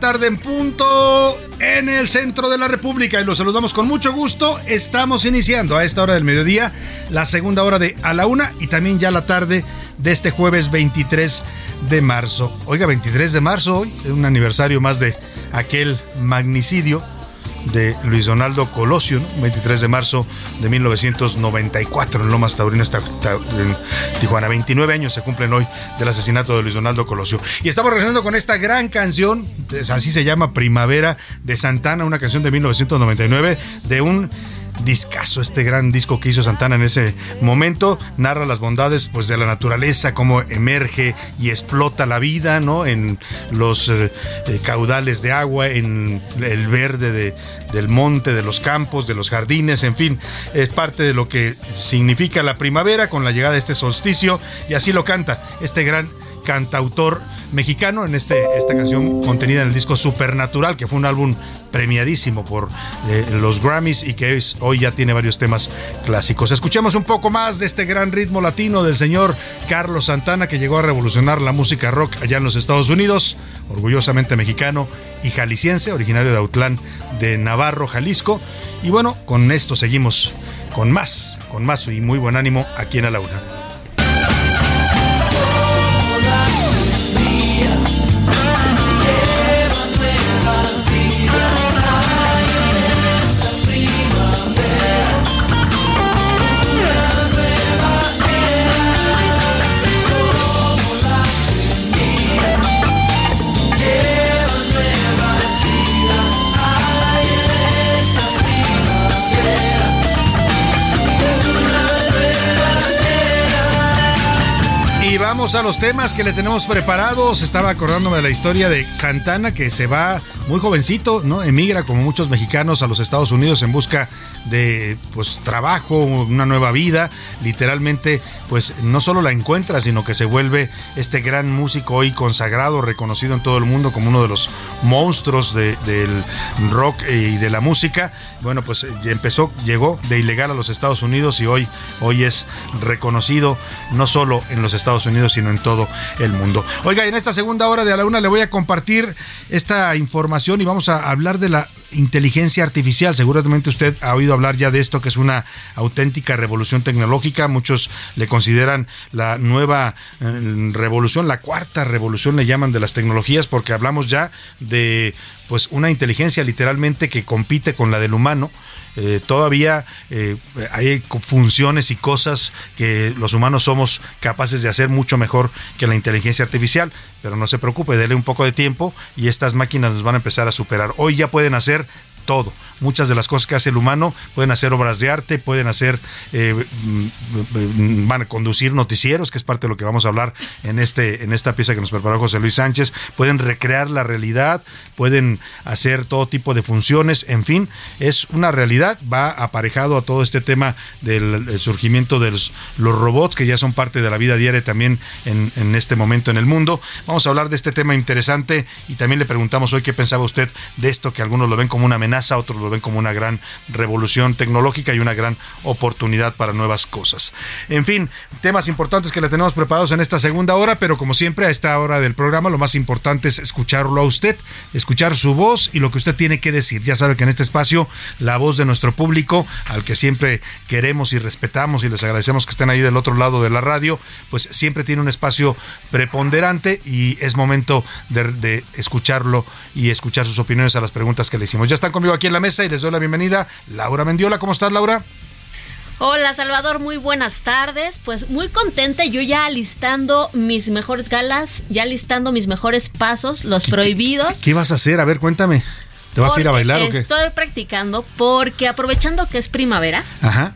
Tarde en punto en el centro de la República y los saludamos con mucho gusto. Estamos iniciando a esta hora del mediodía la segunda hora de a la una y también ya la tarde de este jueves 23 de marzo. Oiga, 23 de marzo hoy, un aniversario más de aquel magnicidio de Luis Donaldo Colosio, 23 de marzo de 1994 en Lomas Taurino, en Tijuana. 29 años se cumplen hoy del asesinato de Luis Donaldo Colosio. Y estamos regresando con esta gran canción, así se llama Primavera de Santana, una canción de 1999 de un discazo, este gran disco que hizo Santana en ese momento, narra las bondades pues de la naturaleza, cómo emerge y explota la vida, ¿no? En los eh, eh, caudales de agua, en el verde de, del monte, de los campos, de los jardines, en fin, es parte de lo que significa la primavera con la llegada de este solsticio y así lo canta este gran cantautor mexicano en este, esta canción contenida en el disco Supernatural, que fue un álbum premiadísimo por eh, los Grammys y que hoy ya tiene varios temas clásicos. Escuchemos un poco más de este gran ritmo latino del señor Carlos Santana, que llegó a revolucionar la música rock allá en los Estados Unidos, orgullosamente mexicano y jalisciense, originario de Autlán de Navarro, Jalisco. Y bueno, con esto seguimos con más, con más y muy buen ánimo aquí en A la Una. A los temas que le tenemos preparados. Estaba acordándome de la historia de Santana que se va muy jovencito, ¿no? Emigra como muchos mexicanos a los Estados Unidos en busca de pues trabajo, una nueva vida. Literalmente, pues no solo la encuentra, sino que se vuelve este gran músico hoy consagrado, reconocido en todo el mundo como uno de los monstruos del rock y de la música. Bueno, pues empezó, llegó de ilegal a los Estados Unidos y hoy, hoy es reconocido no solo en los Estados Unidos, sino en todo el mundo. Oiga, en esta segunda hora de a la una le voy a compartir esta información y vamos a hablar de la inteligencia artificial. Seguramente usted ha oído hablar ya de esto, que es una auténtica revolución tecnológica. Muchos le consideran la nueva eh, revolución, la cuarta revolución le llaman de las tecnologías, porque hablamos ya de pues una inteligencia literalmente que compite con la del humano. Eh, todavía eh, hay funciones y cosas que los humanos somos capaces de hacer mucho mejor que la inteligencia artificial, pero no se preocupe, dele un poco de tiempo y estas máquinas nos van a empezar a superar. Hoy ya pueden hacer todo. Muchas de las cosas que hace el humano pueden hacer obras de arte, pueden hacer, eh, mm, van a conducir noticieros, que es parte de lo que vamos a hablar en, este, en esta pieza que nos preparó José Luis Sánchez, pueden recrear la realidad, pueden hacer todo tipo de funciones, en fin, es una realidad, va aparejado a todo este tema del surgimiento de los, robots, que ya son parte de la vida diaria también en, en este momento en el mundo. Vamos a hablar de este tema interesante y también le preguntamos hoy qué pensaba usted de esto, que algunos lo ven como una amenaza otros lo ven como una gran revolución tecnológica y una gran oportunidad para nuevas cosas. En fin, temas importantes que le tenemos preparados en esta segunda hora, pero como siempre a esta hora del programa lo más importante es escucharlo a usted, escuchar su voz y lo que usted tiene que decir. Ya sabe que en este espacio la voz de nuestro público, al que siempre queremos y respetamos y les agradecemos que estén ahí del otro lado de la radio, pues siempre tiene un espacio preponderante y es momento de, de escucharlo y escuchar sus opiniones a las preguntas que le hicimos. Ya están conmigo aquí en la mesa y les doy la bienvenida. Laura Mendiola, ¿cómo estás, Laura? Hola Salvador, muy buenas tardes. Pues muy contenta, yo ya alistando mis mejores galas, ya listando mis mejores pasos, los prohibidos. ¿Qué, vas a hacer? A ver, cuéntame. ¿Te vas a ir a bailar o qué? Estoy practicando porque aprovechando que es primavera. Ajá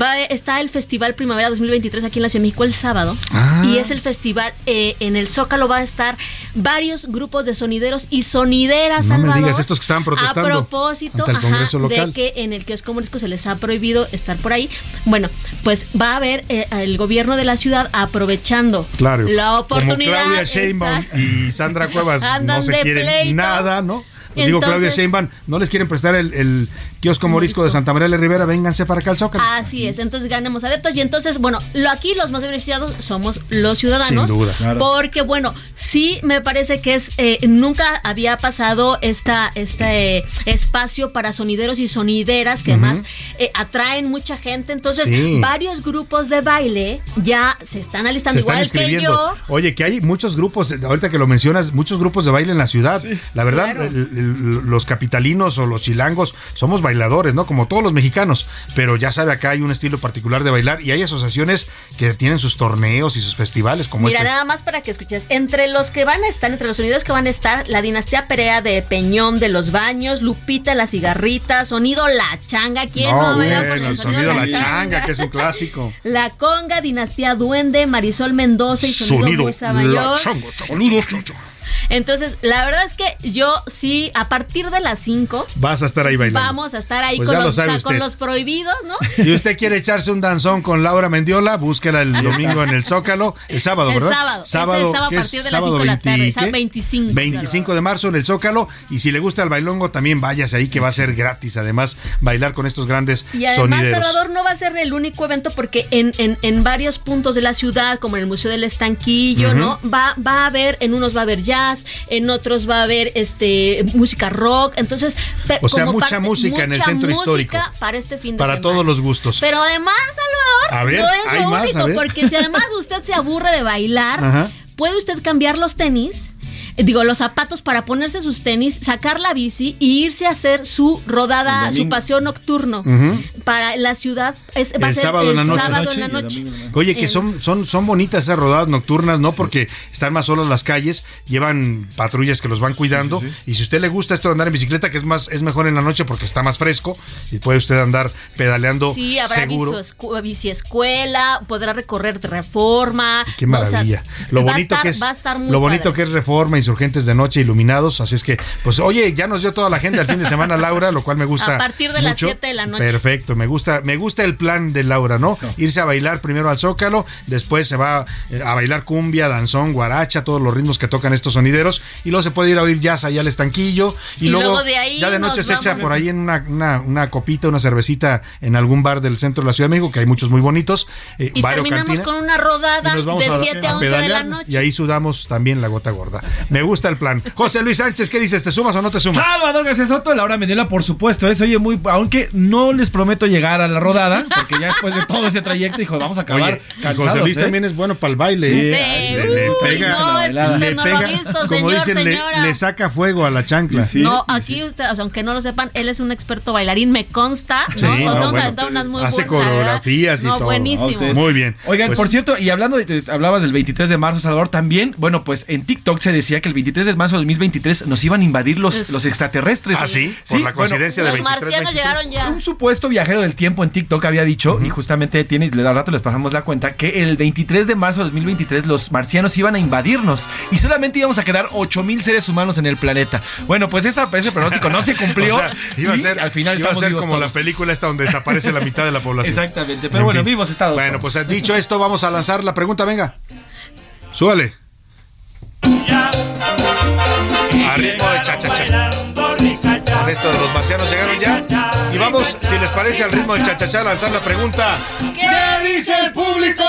va, está el Festival Primavera 2023 aquí en la Ciudad de México el sábado. Ah. Y es el festival, eh, en el Zócalo va a estar varios grupos de sonideros y sonideras, no Salvador. me digas, estos que estaban protestando. A propósito de que en el kiosco morisco se les ha prohibido estar por ahí. Bueno, pues va a haber eh, el gobierno de la ciudad aprovechando la oportunidad. Como Claudia Sheinbaum y Sandra Cuevas no se quieren nada, ¿no? Pues digo, Claudia Sheinbaum, no les quieren prestar el, el kiosco morisco de Santa María de Rivera, vénganse para acá al Zócalo. Así es, entonces ganemos adeptos y entonces, bueno, lo, aquí los más beneficiados somos los ciudadanos. Sin duda, Porque, bueno, sí me parece que es, eh, nunca había pasado esta, este espacio para sonideros y sonideras que además eh, atraen mucha gente. Entonces, varios grupos de baile ya se están alistando igual que yo. Oye, que hay muchos grupos, ahorita que lo mencionas, muchos grupos de baile en la ciudad. la verdad, los capitalinos o los chilangos somos bailadores, ¿no? Como todos los mexicanos, pero ya sabe, acá hay un estilo particular de bailar y hay asociaciones que tienen sus torneos y sus festivales como Mira, este. nada más para que escuches, entre los que van a estar, entre los sonidos que van a estar, la dinastía Perea de Peñón de los Baños, Lupita la Cigarrita, Sonido La Changa, ¿quién no, no el, sonido, La, changa, que es un clásico. [laughs] La Conga, Dinastía Duende, Marisol Mendoza y Sonido, sonido La changa, entonces, la verdad es que yo sí, a partir de las 5. Vas a estar ahí bailando. Vamos a estar ahí pues con, los, con, los, prohibidos, ¿no? [laughs] Si usted quiere echarse un danzón con Laura Mendiola, búsquela el domingo en el Zócalo. El sábado, ¿verdad? El sábado. Sábado, es sábado a partir de las 5 de la tarde. 25. 25 de marzo en el Zócalo. Y si le gusta el bailongo, también váyase ahí, que va a ser gratis. Además, bailar con estos grandes y además, Salvador no va a ser el único evento porque en, en, en, varios puntos de la ciudad, como en el Museo del Estanquillo, ¿no? Va, va a haber, en unos va a haber jazz en otros va a haber este música rock, entonces o sea, mucha música en el centro histórico. para este fin de para todos los gustos. Pero además, Salvador, no es lo único, porque si además usted se aburre de bailar, [laughs] puede usted cambiar los tenis digo, los zapatos para ponerse sus tenis, sacar la bici y irse a hacer su rodada, su paseo nocturno para la ciudad. Es, va a El ser sábado en la noche. sábado en la noche. Oye, que son, son, son bonitas esas rodadas nocturnas, ¿no? Porque están más solas las calles, llevan patrullas que los van cuidando. Y si a usted le gusta esto de andar en bicicleta, que es más, es mejor en la noche porque está más fresco y puede usted andar pedaleando Sí, habrá seguro. bici, escu- bici escuela, podrá recorrer reforma. Qué o sea, maravilla. lo va a bonito estar- que es lo bonito padre. que es Reforma, Insurgentes de noche iluminados, así es que pues oye, ya nos dio toda la gente al fin de semana [laughs] Laura, lo cual me gusta A partir de las mucho. 7 de la noche. Perfecto, me gusta me gusta el plan de Laura, ¿no? Irse a bailar primero al Zócalo, después se va eh, a bailar cumbia, danzón, guaracha, todos los ritmos que tocan estos sonideros y luego se puede ir a oír jazz allá al estanquillo y, Y luego de ahí ya de noche se echa por ahí en una, una, una copita, una cervecita en algún bar del centro de la Ciudad de México, que hay muchos muy bonitos. eh, Y terminamos cantina. con una rodada de a- 7 a a 11 de la noche. Y ahí sudamos también la gota gorda. Me gusta el plan. José Luis Sánchez, ¿qué dices? ¿Te sumas o no te sumas? Salvador García Soto, Laura Medela, por supuesto, eso oye muy, aunque no les prometo llegar a la rodada, porque ya después de todo ese trayecto, dijo, vamos a acabar Oye, José Luis ¿eh? también es bueno para el baile. Sí, ¿eh? sí, le, le pega, no, es que usted le no lo ha visto, como señor, dicen, le- señora. Le, saca fuego a la chancla. no, aquí usted, o sea, aunque no lo sepan, él es un experto bailarín, me consta, ¿no? Sí, Nos no, vamos a bueno, aventar unas muy hace buenas, la verdad. coreografías y no, todo. buenísimo. Muy bien. Oigan, Pues- por cierto, y hablando de, hablabas del 23 de marzo, Salvador, también, bueno, pues en TikTok se decía que el 23 de marzo de 2023 nos iban a invadir los, los extraterrestres. ¿Ah, sí? Por la coincidencia de Los 23, marcianos 23. llegaron ya. Un supuesto viajero del tiempo en TikTok había dicho, y justamente tiene, al rato les pasamos la cuenta, que el 23 de marzo de 2023 los marcianos iban a invadirnos y solamente íbamos a quedar 8000 seres humanos en el planeta. Bueno, pues esa, ese pronóstico no se [laughs] cumplió. O sea, iba a y ser, al final iba a ser como la todos. película esta donde desaparece la mitad de la población. Exactamente, pero En bueno, fin. vivos estados. Bueno, pues dicho esto, vamos a lanzar la pregunta, venga. Súbale. Yeah. A ritmo de cha cha cha. Con esto de los marcianos llegaron ya. Y vamos, si les parece, al ritmo de cha cha cha, a lanzar la pregunta. ¿Qué dice el público?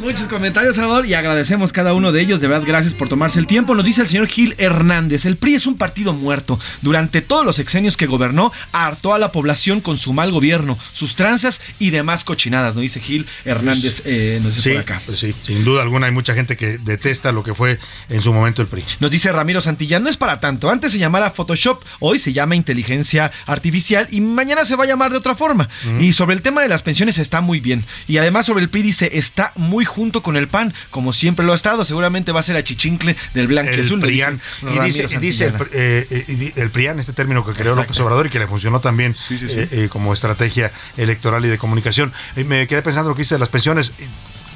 Muchos comentarios, Salvador, y agradecemos cada uno de ellos. De verdad, gracias por tomarse el tiempo. Nos dice el señor Gil Hernández: el PRI es un partido muerto. Durante todos los sexenios que gobernó, hartó a la población con su mal gobierno, sus tranzas y demás cochinadas. Nos dice Gil Hernández, eh, nos dice Sí, por acá. pues sí, sin duda alguna hay mucha gente que detesta lo que fue en su momento el PRI. Nos dice Ramiro Santillán, no es para tanto. Antes se llamara Photoshop, hoy se llama inteligencia artificial y mañana se va a llamar de otra forma. Y sobre el tema de las pensiones está muy bien. Y además sobre el PRI dice, está muy junto con el PAN, como siempre lo ha estado. Seguramente va a ser a chichincle del blanco azul. PRIAN. Y dice, el, eh, eh, el PRIAN, este término que creó Exacto. López Obrador y que le funcionó también sí, sí. eh, eh, como estrategia electoral y de comunicación. Me quedé pensando lo que dice de las pensiones.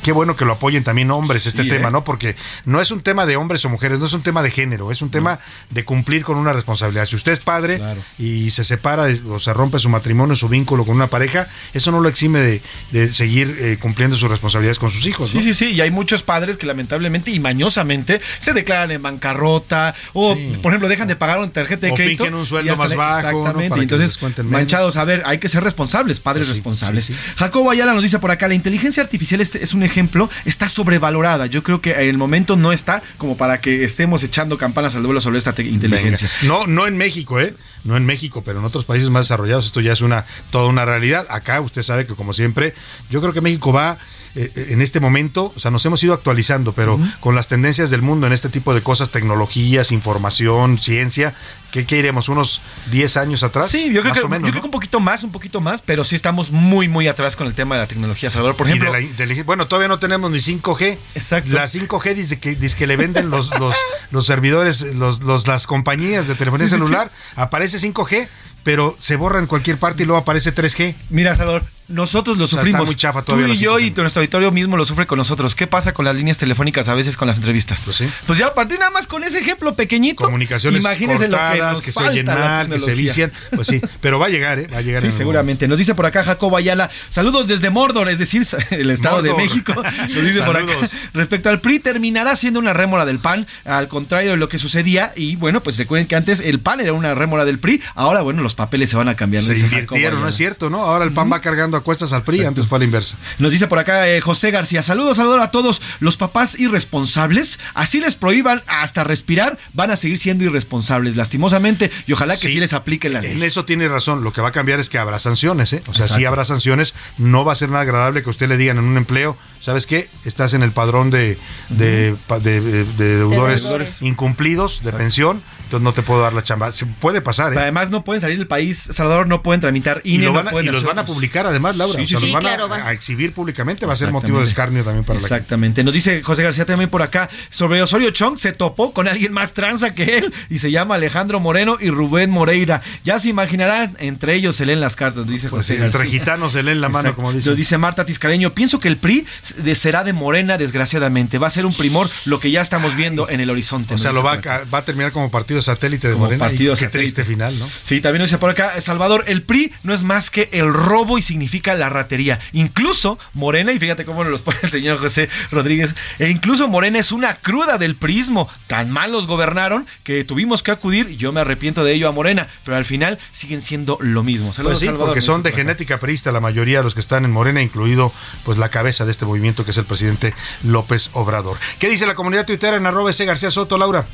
Qué bueno que lo apoyen también hombres este Sí, tema, ¿eh? ¿no? Porque no es un tema de hombres o mujeres, no es un tema de género, es un tema de cumplir con una responsabilidad. Si usted es padre y se separa o se rompe su matrimonio, su vínculo con una pareja, eso no lo exime de, de seguir eh, cumpliendo sus responsabilidades con sus hijos, ¿no? Sí, sí, sí, y hay muchos padres que lamentablemente y mañosamente se declaran en bancarrota o, por ejemplo, dejan de pagar una tarjeta de O crédito. fingen un sueldo más bajo, ¿no? Exactamente, Para que entonces menos. manchados. A ver, hay que ser responsables, padres Pues sí, responsables. sí, Jacobo Ayala nos dice por acá, la inteligencia artificial este es un ejemplo, está sobrevalorada. Yo creo que en el momento no está como para que estemos echando campanas al vuelo sobre esta te- inteligencia. Venga. No, no en México, ¿eh? No en México, pero en otros países más desarrollados esto ya es una toda una realidad. Acá usted sabe que como siempre, yo creo que México va eh, eh, en este momento, o sea, nos hemos ido actualizando, pero con las tendencias del mundo en este tipo de cosas, tecnologías, información, ciencia, ¿qué, qué iremos? ¿Unos 10 años atrás? Sí, yo creo, Más que, o menos, yo creo que un poquito más, un poquito más, pero sí estamos muy, muy atrás con el tema de la tecnología, Salvador. Por Y de ejemplo, la inteligencia- bueno, todavía no tenemos ni 5G. Exacto. La 5G dice que, dice que le venden los, los, los servidores, los, los, las compañías de telefonía Sí, sí, celular. Aparece 5G, pero se borra en cualquier parte y luego aparece 3G. Mira, Salvador, nosotros lo O sea, sufrimos. está muy chafa Tú y yo y nuestro auditorio mismo lo sufre con nosotros. ¿Qué pasa con las líneas telefónicas a veces con las entrevistas? Pues, ya a partir nada más con ese ejemplo pequeñito. Comunicaciones imagínense lo que, que se oyen mal, que se vician. Pues sí, pero va a llegar, ¿eh? Va a llegar. Sí, seguramente. Nos dice por acá Jacobo Ayala, saludos desde Mordor, es decir, [laughs] el Estado de. México. Nos dice por acá. Respecto al PRI, terminará siendo una rémora del PAN, al contrario de lo que sucedía. Y bueno, pues recuerden que antes el PAN era una rémora del PRI, ahora bueno, los papeles se van a cambiar. Se Jacobo invirtieron, ¿no es cierto? ¿no? Ahora el PAN va cargando a cuestas al PRI, antes fue a la inversa. Nos dice por acá eh, José García, saludos, saludos a todos los papás irresponsables, así les prohíban hasta respirar, van a seguir siendo irresponsables, lastimosamente, y ojalá que sí, les aplique la ley. En eso tiene razón, lo que va a cambiar es que habrá sanciones, ¿eh? O sea, sí habrá sanciones, no va a ser nada agradable que usted le digan en un empleo, ¿sabes qué? Estás en el padrón de, de, de, de deudores, incumplidos de pensión entonces no te puedo dar la chamba. Se puede pasar, ¿eh? además no pueden salir del país, Salvador, no pueden tramitar y, lo van a, y los van a publicar además, Laura. Sí, los van a, exhibir públicamente, va a ser motivo de escarnio también para Exactamente. Nos dice José García también por acá, sobre Osorio Chong se topó con alguien más tranza que él y se llama Alejandro Moreno y Rubén Moreira. Ya se imaginarán, entre ellos se leen las cartas, dice pues José Entre gitanos se leen la mano, como dice. Nos dice Marta Tiscareño, pienso que el PRI será de Morena, desgraciadamente. Va a ser un primor lo que ya estamos viendo en el horizonte. O sea, lo va a, va a terminar como partido satélite de Morena partido. Qué triste final, ¿no? Sí, también dice por acá, Salvador, el PRI no es más que el robo y significa la ratería. Incluso Morena, y fíjate cómo nos los pone el señor José Rodríguez, e incluso Morena es una cruda del prismo. Tan mal los gobernaron que tuvimos que acudir, y yo me arrepiento de ello a Morena, pero al final siguen siendo lo mismo. Saludos, pues sí, porque son de genética priista la mayoría de los que están en Morena, incluido pues la cabeza de este movimiento que es el presidente López Obrador. ¿Qué dice la comunidad tuitera en arroba ese García Soto, Laura?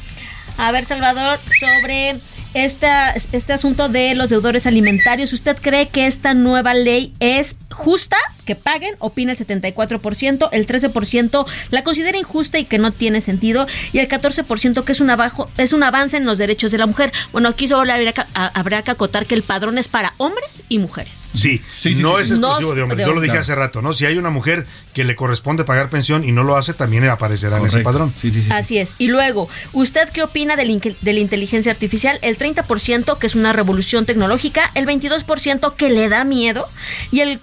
A ver, Salvador, sobre esta, este asunto de los deudores alimentarios, ¿usted cree que esta nueva ley es justa? Que paguen, opina el 74%, el 13% la considera injusta y que no tiene sentido, y el 14% que es un, abajo, es un avance en los derechos de la mujer. Bueno, aquí solo habrá que, habrá que acotar que el padrón es para hombres y mujeres. Sí, sí, no es exclusivo de hombres. Yo lo dije hace rato, ¿no? Si hay una mujer que le corresponde pagar pensión y no lo hace, también aparecerá en ese padrón. Sí, sí, sí. Así es. Y luego, ¿usted qué opina de la, de la inteligencia artificial? El 30% que es una revolución tecnológica, el 22% que le da miedo y el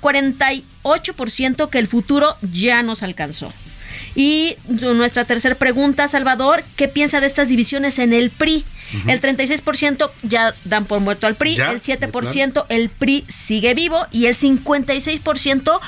48% que el futuro ya nos alcanzó. Y nuestra tercera pregunta, Salvador, ¿qué piensa de estas divisiones en el PRI? El 36% ya dan por muerto al PRI, el 7% el PRI sigue vivo y el 56%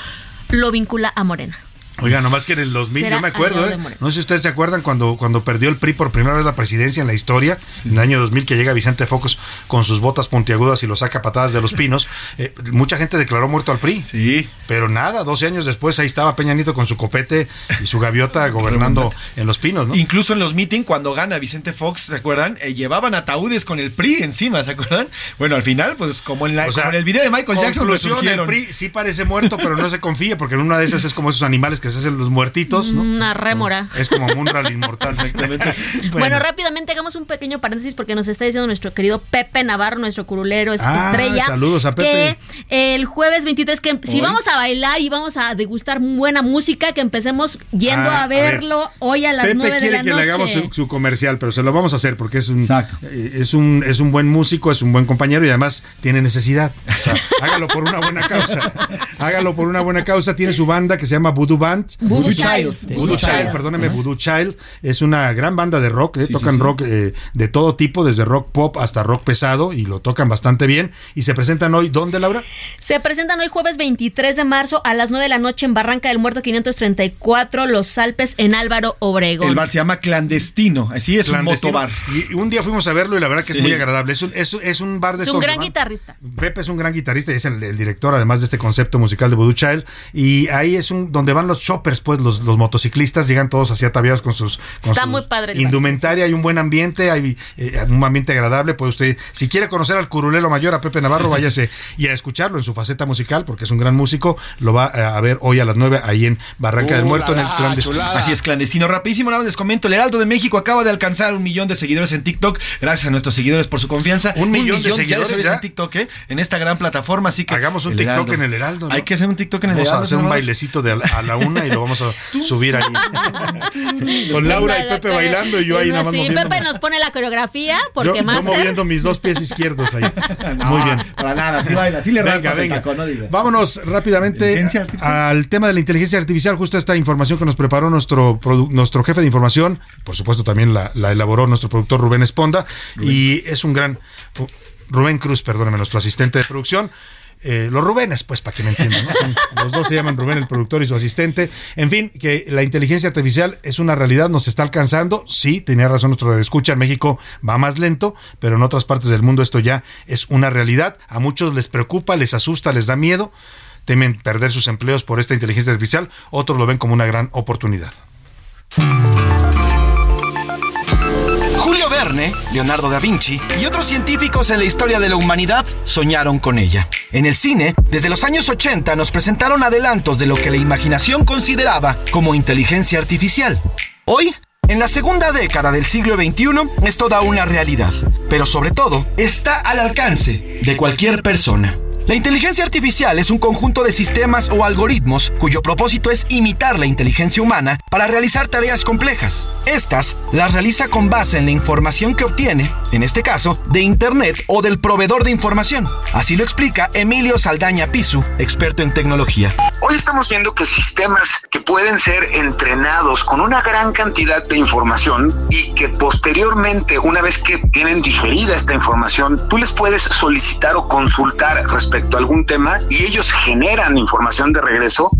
lo vincula a Morena. Oiga, nomás que en el 2000, yo me acuerdo, ¿eh? no sé si ustedes se acuerdan cuando, cuando perdió el PRI por primera vez la presidencia en la historia, en el año 2000 que llega Vicente Focos con sus botas puntiagudas y lo saca patadas de los pinos, [laughs] eh, mucha gente declaró muerto al PRI. Sí. Pero nada, 12 años después ahí estaba Peña Nieto con su copete y su gaviota [laughs] gobernando en los pinos, ¿no? Incluso en los meetings, cuando gana Vicente Fox, ¿se acuerdan? Eh, llevaban ataúdes con el PRI encima, ¿se acuerdan? Bueno, al final, pues como en, la, en el video de Michael Jackson lo el PRI sí parece muerto, pero no se confía porque en una de esas es como esos animales que se hacen los muertitos, ¿no? Una rémora. Es como Munral inmortal, [laughs] exactamente. Bueno. rápidamente hagamos un pequeño paréntesis porque nos está diciendo nuestro querido Pepe Navarro, nuestro curulero ah, estrella. Saludos a Pepe. Que el jueves 23, que si vamos a bailar y vamos a degustar buena música, que empecemos yendo ah, a verlo hoy a las Pepe 9 de la que noche. le hagamos su, comercial, pero se lo vamos a hacer porque es un, eh, es un es un buen músico, es un buen compañero y además tiene necesidad. O sea, hágalo por una buena causa. [laughs] hágalo por una buena causa. Tiene su banda que se llama Voodoo Band. Voodoo Child. Voodoo Child, perdóneme, Voodoo Child es una gran banda de rock, eh, tocan rock eh, de todo tipo, desde rock pop hasta rock pesado y lo tocan bastante bien. Y se presentan hoy, ¿dónde, Laura? Se presentan hoy jueves 23 de marzo a las 9 de la noche en Barranca del Muerto 534, Los Alpes, en Álvaro Obregón. El bar se llama Clandestino, así es un motobar. Y un día fuimos a verlo y la verdad que es muy agradable. Es un, es, un bar de Es un gran guitarrista. Pepe es un gran guitarrista y es el, director además de este concepto musical de Voodoo Child. Y ahí es un donde van los choppers, pues los, los motociclistas llegan todos así ataviados con sus Está muy padre indumentaria, hay un buen ambiente, hay eh, un ambiente agradable, puede usted, si quiere conocer al curulelo mayor, a Pepe Navarro, [laughs] váyase y a escucharlo en su faceta musical, porque es un gran músico, lo va a ver hoy a las 9 ahí en Barranca del Muerto, en el clandestino. Así es, clandestino. Rapidísimo, nada más les comento, el Heraldo de México acaba de alcanzar un millón de seguidores en TikTok, gracias a nuestros seguidores por su confianza. Un, millón, de seguidores en TikTok, ¿eh? en esta gran plataforma, así que... Hagamos un TikTok en el Heraldo. Hay que hacer un TikTok en el Heraldo. Vamos a hacer un bailecito de a la una [laughs] y lo vamos a subir ahí. [laughs] Con Laura y Pepe bailando y yo ahí nada más. Sí, Pepe nos pone la coreografía porque yo, más. Yo moviendo mis dos pies izquierdos ahí. [laughs] Muy bien. Para nada, así baila, así le venga, venga. Vámonos rápidamente al tema de la inteligencia artificial. Justo esta información que nos preparó nuestro, nuestro jefe de información, por supuesto también la, elaboró nuestro productor Rubén Esponda. Y es un gran. Rubén Cruz, perdóneme, nuestro asistente de producción. Eh, los Rubénes, pues para que me entiendan. [laughs] Los dos se llaman Rubén, el productor y su asistente. En fin, que la inteligencia artificial es una realidad, nos está alcanzando. Sí, tenía razón nuestro de escucha, en México va más lento, pero en otras partes del mundo esto ya es una realidad. A muchos les preocupa, les asusta, les da miedo temen perder sus empleos por esta inteligencia artificial, otros lo ven como una gran oportunidad. Leonardo da Vinci y otros científicos en la historia de la humanidad soñaron con ella. En el cine, desde los años 80 nos presentaron adelantos de lo que la imaginación consideraba como inteligencia artificial. Hoy, en la segunda década del siglo XXI, es toda una realidad, pero sobre todo está al alcance de cualquier persona. La inteligencia artificial es un conjunto de sistemas o algoritmos cuyo propósito es imitar la inteligencia humana para realizar tareas complejas. Estas las realiza con base en la información que obtiene, en este caso, de Internet o del proveedor de información. Así lo explica Emilio Saldaña Pisu, experto en tecnología. Hoy estamos viendo que sistemas que pueden ser entrenados con una gran cantidad de información y que posteriormente, una vez que tienen digerida esta información, tú les puedes solicitar o consultar respecto respecto a algún tema y ellos generan información de regreso.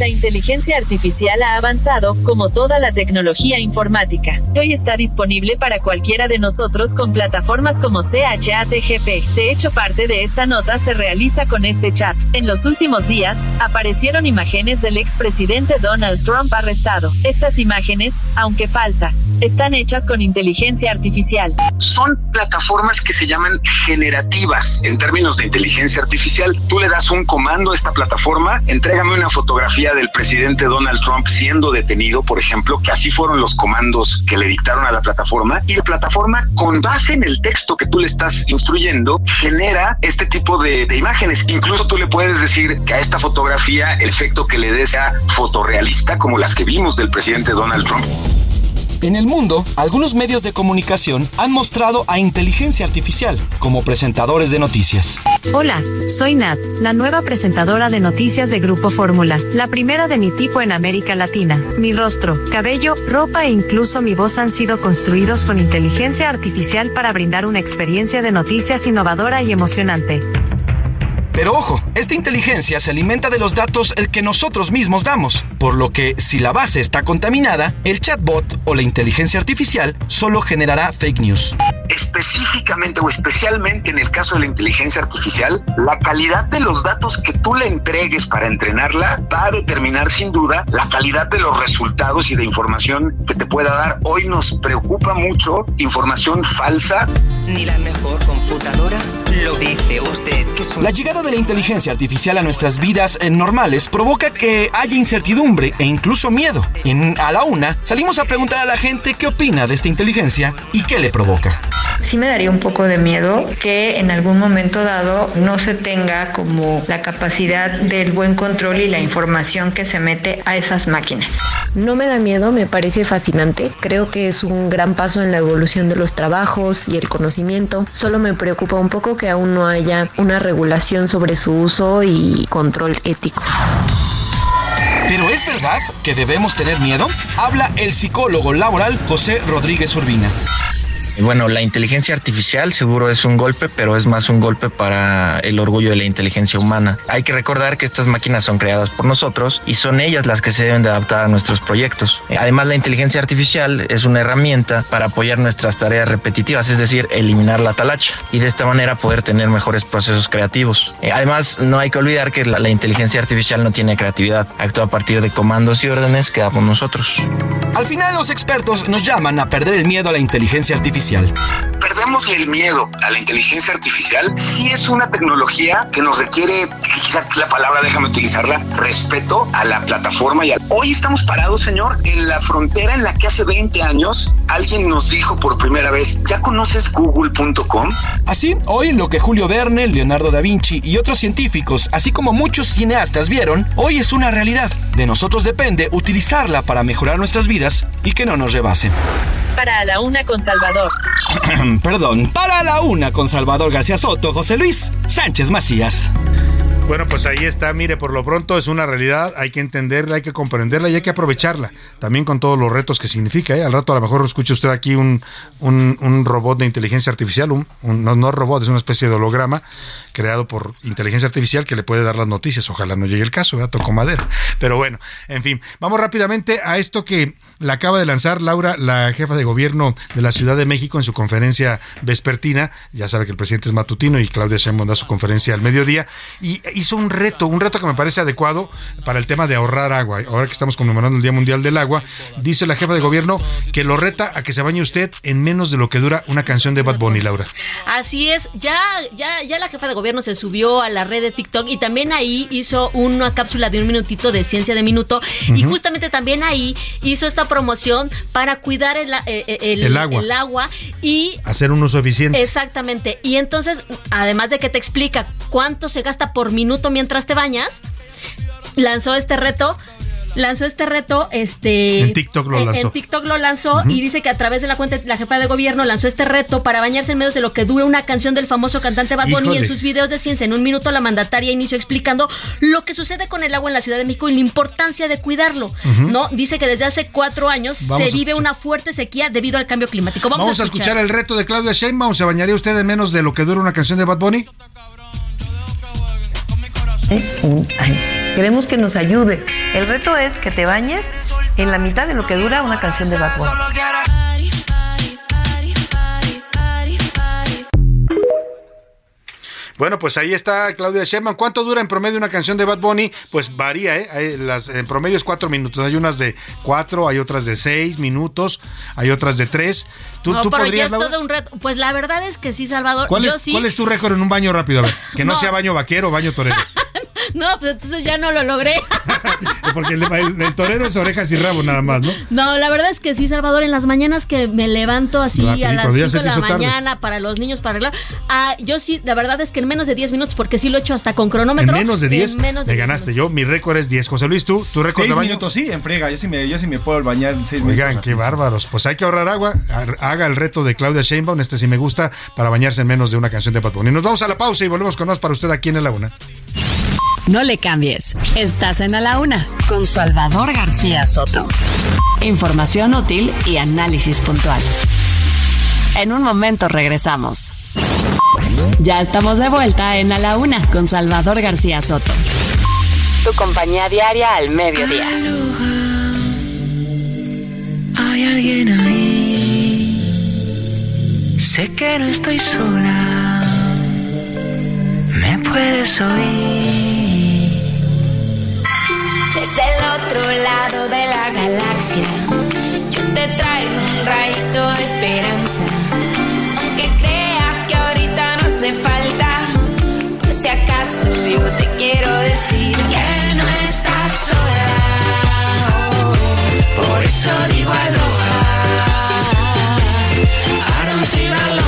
La inteligencia artificial ha avanzado, como toda la tecnología informática. Hoy está disponible para cualquiera de nosotros con plataformas como ChatGPT. De hecho, parte de esta nota se realiza con este chat. En los últimos días, aparecieron imágenes del expresidente Donald Trump arrestado. Estas imágenes, aunque falsas, están hechas con inteligencia artificial. Son plataformas que se llaman generativas en términos de inteligencia artificial. Tú le das un comando a esta plataforma, entrégame una fotografía del presidente Donald Trump siendo detenido, por ejemplo, que así fueron los comandos que le dictaron a la plataforma, y la plataforma, con base en el texto que tú le estás instruyendo, genera este tipo de, de imágenes. Incluso tú le puedes decir que a esta fotografía el efecto que le dé sea fotorrealista, como las que vimos del presidente Donald Trump. En el mundo, algunos medios de comunicación han mostrado a inteligencia artificial como presentadores de noticias. Hola, soy Nat, la nueva presentadora de noticias de Grupo Fórmula, la primera de mi tipo en América Latina. Mi rostro, cabello, ropa e incluso mi voz han sido construidos con inteligencia artificial para brindar una experiencia de noticias innovadora y emocionante. Pero ojo, esta inteligencia se alimenta de los datos que nosotros mismos damos, por lo que si la base está contaminada, el chatbot o la inteligencia artificial solo generará fake news. Específicamente o especialmente en el caso de la inteligencia artificial, la calidad de los datos que tú le entregues para entrenarla va a determinar sin duda la calidad de los resultados y de información que te pueda dar. Hoy nos preocupa mucho información falsa. Ni la mejor computadora lo dice usted. Que es un... La llegada de la inteligencia artificial a nuestras vidas eh, normales provoca que haya incertidumbre e incluso miedo. En A la Una salimos a preguntar a la gente qué opina de esta inteligencia y qué le provoca. Sí me daría un poco de miedo que en algún momento dado no se tenga como la capacidad del buen control y la información que se mete a esas máquinas. No me da miedo, me parece fascinante. Creo que es un gran paso en la evolución de los trabajos y el conocimiento. Solo me preocupa un poco que aún no haya una regulación sobre su uso y control ético. ¿Pero es verdad que debemos tener miedo? Habla el psicólogo laboral José Rodríguez Urbina. Bueno, la inteligencia artificial seguro es un golpe, pero es más un golpe para el orgullo de la inteligencia humana. Hay que recordar que estas máquinas son creadas por nosotros y son ellas las que se deben de adaptar a nuestros proyectos. Además, la inteligencia artificial es una herramienta para apoyar nuestras tareas repetitivas, es decir, eliminar la talacha y de esta manera poder tener mejores procesos creativos. Además, no hay que olvidar que la, la inteligencia artificial no tiene creatividad, actúa a partir de comandos y órdenes que damos nosotros. Al final, los expertos nos llaman a perder el miedo a la inteligencia artificial. Perdémosle el miedo a la inteligencia artificial. Sí es una tecnología que nos requiere, quizá la palabra, déjame utilizarla, respeto a la plataforma. Y a... Hoy estamos parados, señor, en la frontera en la que hace 20 años alguien nos dijo por primera vez, ¿ya conoces google.com? Así, hoy lo que Julio Verne, Leonardo da Vinci y otros científicos, así como muchos cineastas vieron, hoy es una realidad. De nosotros depende utilizarla para mejorar nuestras vidas y que no nos rebasen. Para la una con Salvador. [coughs] Perdón, para la una con Salvador García Soto, José Luis Sánchez Macías. Bueno, pues ahí está, mire, por lo pronto es una realidad, hay que entenderla, hay que comprenderla y hay que aprovecharla, también con todos los retos que significa. ¿eh? Al rato a lo mejor escuche usted aquí un, un, robot de inteligencia artificial, un, un, no, no robot, es una especie de holograma creado por inteligencia artificial que le puede dar las noticias. Ojalá no llegue el caso, ¿verdad? Tocó madera. Pero bueno, en fin, vamos rápidamente a esto que la acaba de lanzar Laura, la jefa de gobierno de la Ciudad de México, en su conferencia vespertina. Ya sabe que el presidente es matutino y Claudia Sheinbaum da su conferencia al mediodía. Y hizo un reto, un reto que me parece adecuado para el tema de ahorrar agua. Ahora que estamos conmemorando el Día Mundial del Agua, dice la jefa de gobierno que lo reta a que se bañe usted en menos de lo que dura una canción de Bad Bunny, Laura. Así es, ya, ya, ya la jefa de gobierno se subió a la red de TikTok y también ahí hizo una cápsula de un minutito de ciencia de minuto y justamente también ahí hizo esta promoción para cuidar el, eh, eh, el, agua. el agua y hacer un uso eficiente. Exactamente. Y entonces, además de que te explica cuánto se gasta por minuto mientras te bañas, lanzó este reto lanzó este reto, este en TikTok lo lanzó. En, TikTok lo lanzó y dice que a través de la cuenta de la jefa de gobierno lanzó este reto para bañarse en medio de lo que dura una canción del famoso cantante Bad Bunny y en sus videos de ciencia en un minuto la mandataria inició explicando lo que sucede con el agua en la Ciudad de México y la importancia de cuidarlo. No dice que desde hace cuatro años se vive una fuerte sequía debido al cambio climático. Vamos, a, escuchar. el reto de Claudia Sheinbaum. ¿Se bañaría usted en menos de lo que dura una canción de Bad Bunny? Queremos que nos ayude. El reto es que te bañes en la mitad de lo que dura una canción de Bad. Bueno, pues ahí está Claudia Sheinbaum. ¿Cuánto dura en promedio una canción de Bad Bunny? Pues varía, ¿eh? las, en promedio es cuatro minutos. Hay unas de cuatro, hay otras de seis minutos, hay otras de tres. ¿Tú, no, pero ya es todo un reto. Pues la verdad es que sí, Salvador. ¿Cuál, yo es, sí. ¿cuál es tu récord en un baño rápido? A ver, que no, sea baño vaquero o baño torero. [laughs] No, pues entonces ya no lo logré. [laughs] Porque el, torero es orejas y rabo nada más, ¿no? No, la verdad es que sí, Salvador, en las mañanas que me levanto así a las 5 de la mañana para los niños para arreglar, ah, yo sí, la verdad es que en menos de 10 minutos, porque sí lo he hecho hasta con cronómetro. En menos de 10, me ganaste. Yo, mi récord es 10. José Luis, ¿tú? ¿Tu récord de baño? minutos, sí, en frega. Yo sí me, yo sí me puedo bañar en 6 minutos. Oigan, qué bárbaros. Pues hay que ahorrar agua. Haga el reto de Claudia Sheinbaum, este sí me gusta, para bañarse en menos de una canción de Bad Y nos vamos a la pausa y volvemos con más para usted aquí en La Una. No le cambies. Estás en A la Una con Salvador García Soto. Información útil y análisis puntual. En un momento regresamos. Ya estamos de vuelta en A la Una con Salvador García Soto. Tu compañía diaria al mediodía. Hay alguien ahí. Sé que no estoy sola. Me puedes oír. Desde el otro lado de la galaxia, yo te traigo un rayito de esperanza. Aunque creas yo te quiero decir que no estás sola. por eso digo aloha. I don't feel.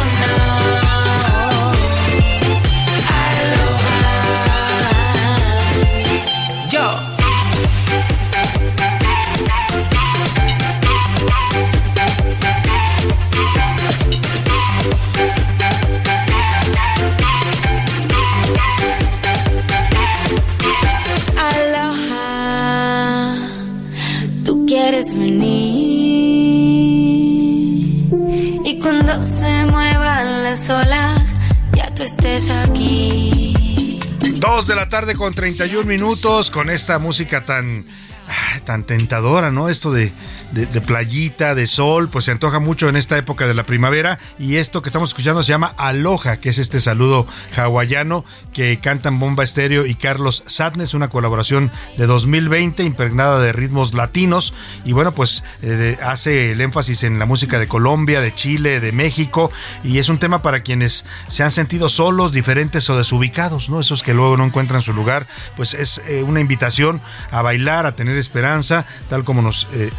Muevan las olas, ya tú estés aquí. Dos de la tarde con 31 minutos con esta música tan, ah, tan tentadora, ¿no? Esto de de, playita, de sol, pues se antoja mucho en esta época de la primavera. Y esto que estamos escuchando se llama Aloha, que es este saludo hawaiano que cantan Bomba Estéreo y Carlos Sadness, una colaboración de 2020 impregnada de ritmos latinos. Y bueno, pues eh, hace el énfasis en la música de Colombia, de Chile, de México. Y es un tema para quienes se han sentido solos, diferentes o desubicados, ¿no? Esos que luego no encuentran su lugar. Pues es eh, una invitación a bailar, a tener esperanza, tal como nos eh,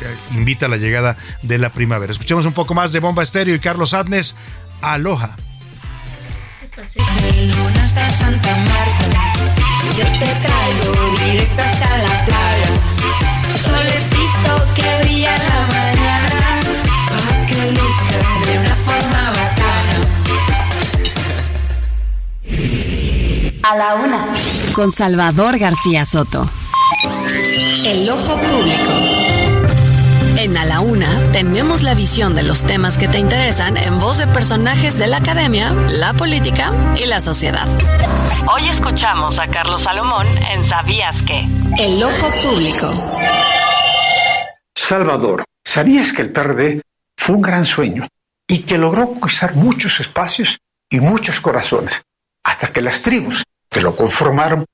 invita a la llegada de la primavera. Escuchemos un poco más de Bomba Estéreo y Carlos Adnes. Aloha. Yo te traigo directo hasta la playa. Solecito que brilla en la mañana. Para que luzca de una forma bacana. A la una. Con Salvador García Soto. El ojo público. En A la Una tenemos la visión de los temas que te interesan en voz de personajes de la academia, la política y la sociedad. Hoy escuchamos a Carlos Salomón en Sabías que. El ojo público. Salvador ¿sabías que el PRD fue un gran sueño y que logró conquistar muchos espacios y muchos corazones, hasta que las tribus que lo conformaron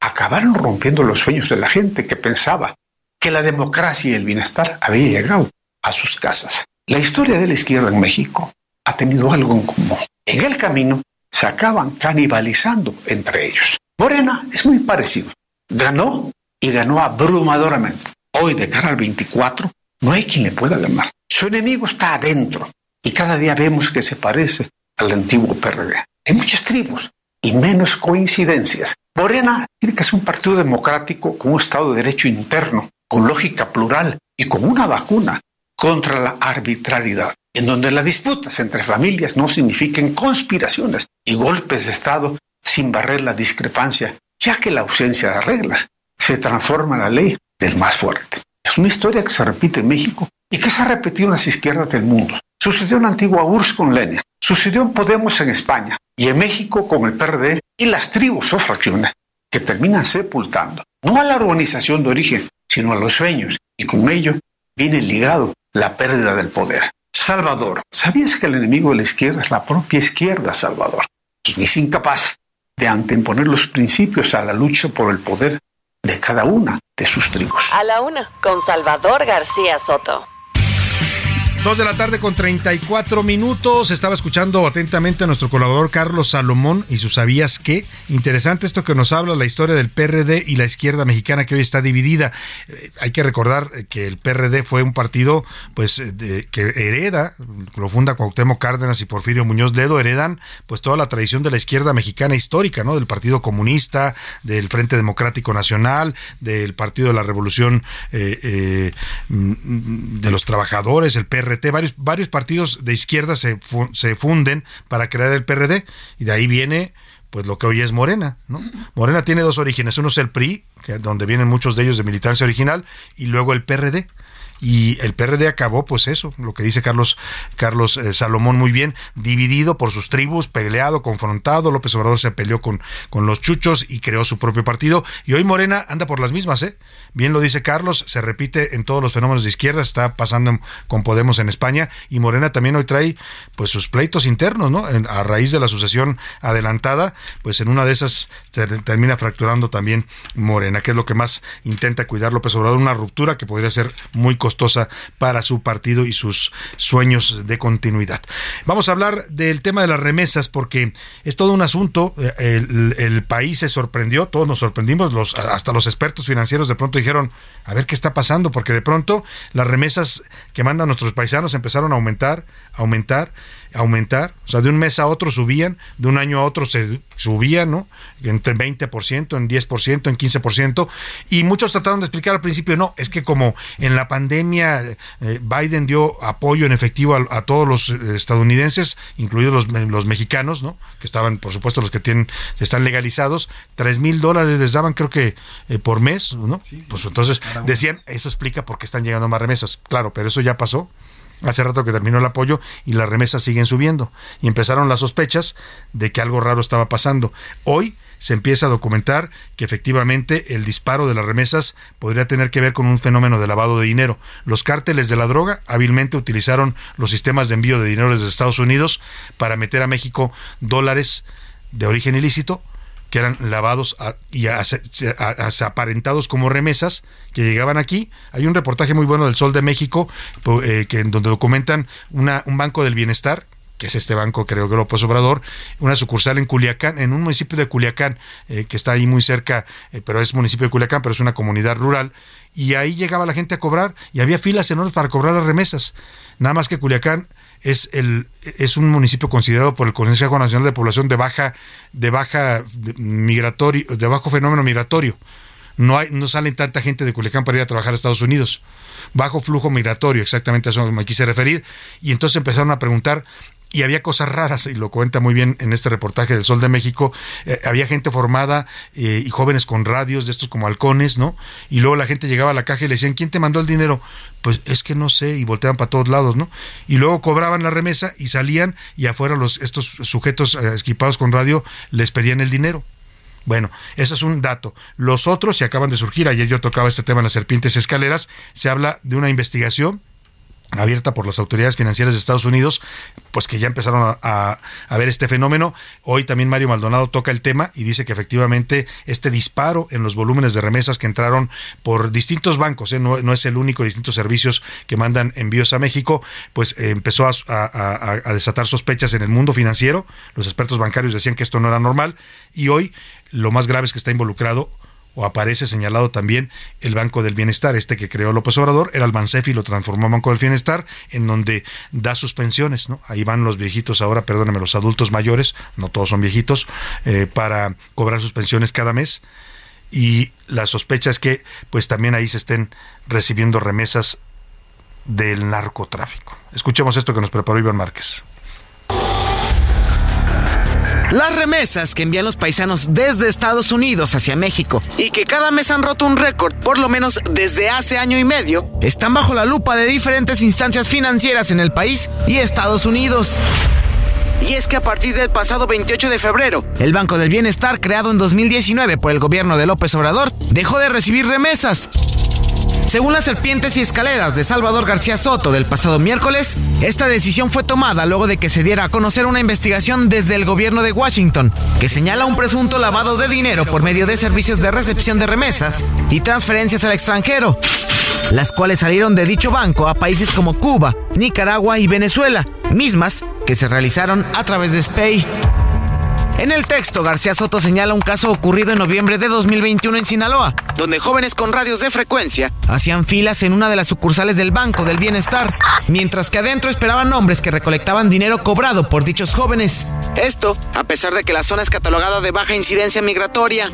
acabaron rompiendo los sueños de la gente que pensaba que la democracia y el bienestar había llegado a sus casas. La historia de la izquierda en México ha tenido algo en común. En el camino se acaban canibalizando entre ellos. Morena es muy parecido. Ganó y ganó abrumadoramente. Hoy, de cara al 24, no hay quien le pueda ganar. Su enemigo está adentro y cada día vemos que se parece al antiguo PRD. Hay muchas tribus y menos coincidencias. Morena tiene que ser un partido democrático con un Estado de Derecho interno, con lógica plural y con una vacuna contra la arbitrariedad, en donde las disputas entre familias no signifiquen conspiraciones y golpes de Estado sin barrer la discrepancia, ya que la ausencia de reglas se transforma en la ley del más fuerte. Es una historia que se repite en México y que se ha repetido en las izquierdas del mundo. Sucedió en la antigua URSS con Lenin, sucedió en Podemos en España y en México con el PRD y las tribus o fracciones que terminan sepultando no a la organización de origen, sino a los sueños y con ello viene ligado la pérdida del poder. Salvador, ¿sabías que el enemigo de la izquierda es la propia izquierda, Salvador? Quien es incapaz de anteponer los principios a la lucha por el poder de cada una de sus tribus. A la una, con Salvador García Soto. Dos de la tarde con 34 minutos. Estaba escuchando atentamente a nuestro colaborador Carlos Salomón y sus sabías qué. Interesante esto que nos habla la historia del PRD y la izquierda mexicana que hoy está dividida. Eh, hay que recordar que el PRD fue un partido pues eh, que hereda, lo funda Cuauhtémoc Cárdenas y Porfirio Muñoz Ledo, heredan pues toda la tradición de la izquierda mexicana histórica, ¿no? Del Partido Comunista, del Frente Democrático Nacional, del Partido de la Revolución eh, mm, de los Trabajadores, el PRD varios, varios partidos de izquierda se, se funden para crear el PRD y de ahí viene pues lo que hoy es Morena. Morena tiene dos orígenes, uno es el PRI, que donde vienen muchos de ellos de militancia original, y luego el PRD y el PRD acabó, pues eso, lo que dice Carlos, Carlos eh, Salomón muy bien, dividido por sus tribus, peleado, confrontado, López Obrador se peleó con, con los chuchos y creó su propio partido, y hoy Morena anda por las mismas, ¿eh? Bien lo dice Carlos, se repite en todos los fenómenos de izquierda, está pasando con Podemos en España, y Morena también hoy trae pues sus pleitos internos, ¿no? a raíz de la sucesión adelantada, pues en una de esas termina fracturando también Morena, que es lo que más intenta cuidar López Obrador, una ruptura que podría ser muy para su partido y sus sueños de continuidad. Vamos a hablar del tema de las remesas porque es todo un asunto. Eh, el, país se sorprendió, todos nos sorprendimos, los, hasta los expertos financieros de pronto dijeron, a ver qué está pasando, porque de pronto las remesas que mandan nuestros paisanos empezaron a aumentar, aumentar aumentar, o sea, de un mes a otro subían, de un año a otro se subían, ¿no? Entre 20%, en 10%, en 15%, y muchos trataron de explicar al principio, no, es que como en la pandemia eh, Biden dio apoyo en efectivo a, todos los eh, estadounidenses, incluidos los, los, mexicanos, ¿no? Que estaban, por supuesto, los que tienen, están legalizados, 3 mil dólares les daban, creo que eh, por mes, ¿no? pues entonces decían, eso explica por qué están llegando más remesas, claro, pero eso ya pasó. Hace rato que terminó el apoyo y las remesas siguen subiendo. Y empezaron las sospechas de que algo raro estaba pasando. Hoy se empieza a documentar que efectivamente el disparo de las remesas podría tener que ver con un fenómeno de lavado de dinero. Los cárteles de la droga hábilmente utilizaron los sistemas de envío de dinero desde Estados Unidos para meter a México dólares de origen ilícito que eran lavados y aparentados como remesas que llegaban aquí. Hay un reportaje muy bueno del Sol de México eh, que en donde documentan una, un banco del bienestar que es este banco, creo que López Obrador, una sucursal en Culiacán, en un municipio de Culiacán, eh, que está ahí muy cerca, eh, pero es municipio de Culiacán, pero es una comunidad rural, y ahí llegaba la gente a cobrar, y había filas enormes para cobrar las remesas. Nada más que Culiacán es el es un municipio considerado por el Consejo Nacional de Población de baja de baja migratorio de bajo fenómeno migratorio. No hay no salen tanta gente de Culiacán para ir a trabajar a Estados Unidos. Bajo flujo migratorio, exactamente a eso me quise referir y entonces empezaron a preguntar y había cosas raras, y lo cuenta muy bien en este reportaje del Sol de México, eh, había gente formada eh, y jóvenes con radios de estos como halcones, ¿no? Y luego la gente llegaba a la caja y le decían, ¿quién te mandó el dinero? Pues es que no sé, y volteaban para todos lados, ¿no? Y luego cobraban la remesa y salían y afuera los, estos sujetos eh, equipados con radio les pedían el dinero. Bueno, eso es un dato. Los otros, se acaban de surgir, ayer yo tocaba este tema en las serpientes escaleras, se habla de una investigación abierta por las autoridades financieras de Estados Unidos, pues que ya empezaron a, ver este fenómeno. Hoy también Mario Maldonado toca el tema y dice que efectivamente este disparo en los volúmenes de remesas que entraron por distintos bancos, ¿eh? no, es el único, distintos servicios que mandan envíos a México, pues eh, empezó a desatar sospechas en el mundo financiero. Los expertos bancarios decían que esto no era normal y hoy lo más grave es que está involucrado o aparece señalado también el Banco del Bienestar, este que creó López Obrador, era el Bansefi, lo transformó en Banco del Bienestar, en donde da sus pensiones, ¿no? Ahí van los viejitos ahora, perdóname, los adultos mayores, no todos son viejitos, eh, para cobrar sus pensiones cada mes. Y la sospecha es que pues también ahí se estén recibiendo remesas del narcotráfico. Escuchemos esto que nos preparó Iván Márquez. Las remesas que envían los paisanos desde Estados Unidos hacia México y que cada mes han roto un récord, por lo menos desde hace año y medio, están bajo la lupa de diferentes instancias financieras en el país y Estados Unidos. Y es que a partir del pasado 28 de febrero, el Banco del Bienestar, creado en 2019 por el gobierno de López Obrador, dejó de recibir remesas. Según las serpientes y escaleras de Salvador García Soto del pasado miércoles, esta decisión fue tomada luego de que se diera a conocer una investigación desde el gobierno de Washington que señala un presunto lavado de dinero por medio de servicios de recepción de remesas y transferencias al extranjero, las cuales salieron de dicho banco a países como Cuba, Nicaragua y Venezuela, mismas que se realizaron a través de SPAY. En el texto, García Soto señala un caso ocurrido en noviembre de 2021 en Sinaloa, donde jóvenes con radios de frecuencia hacían filas en una de las sucursales del Banco del Bienestar, mientras que adentro esperaban hombres que recolectaban dinero cobrado por dichos jóvenes. Esto, a pesar de que la zona es catalogada de baja incidencia migratoria.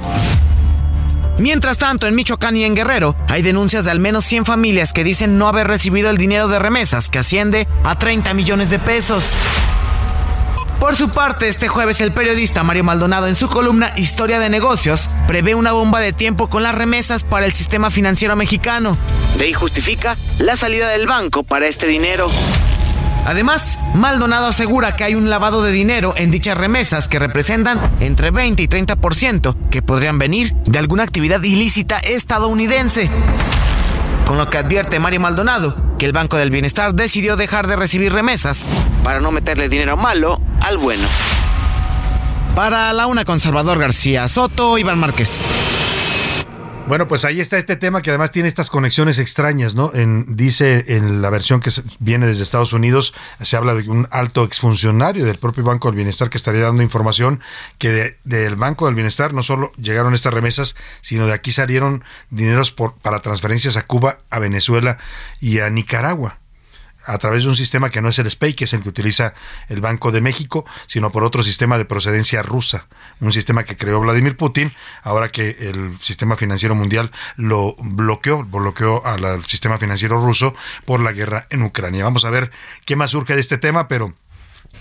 Mientras tanto, en Michoacán y en Guerrero, hay denuncias de al menos 100 familias que dicen no haber recibido el dinero de remesas, que asciende a 30 millones de pesos. Por su parte, este jueves el periodista Mario Maldonado en su columna Historia de Negocios prevé una bomba de tiempo con las remesas para el sistema financiero mexicano. De ahí justifica la salida del banco para este dinero. Además, Maldonado asegura que hay un lavado de dinero en dichas remesas que representan entre 20 y 30% que podrían venir de alguna actividad ilícita estadounidense. Con lo que advierte Mario Maldonado que el Banco del Bienestar decidió dejar de recibir remesas para no meterle dinero malo al bueno. Para la una con Salvador García Soto, Iván Márquez. Bueno, pues ahí está este tema que además tiene estas conexiones extrañas, ¿no? En, dice en la versión que viene desde Estados Unidos, se habla de un alto exfuncionario del propio Banco del Bienestar que estaría dando información que del Banco del Bienestar no solo llegaron estas remesas, sino de aquí salieron dineros por, para transferencias a Cuba, a Venezuela y a Nicaragua a través de un sistema que no es el SPEI, que es el que utiliza el Banco de México, sino por otro sistema de procedencia rusa, un sistema que creó Vladimir Putin, ahora que el sistema financiero mundial lo bloqueó, bloqueó al sistema financiero ruso por la guerra en Ucrania. Vamos a ver qué más surge de este tema, pero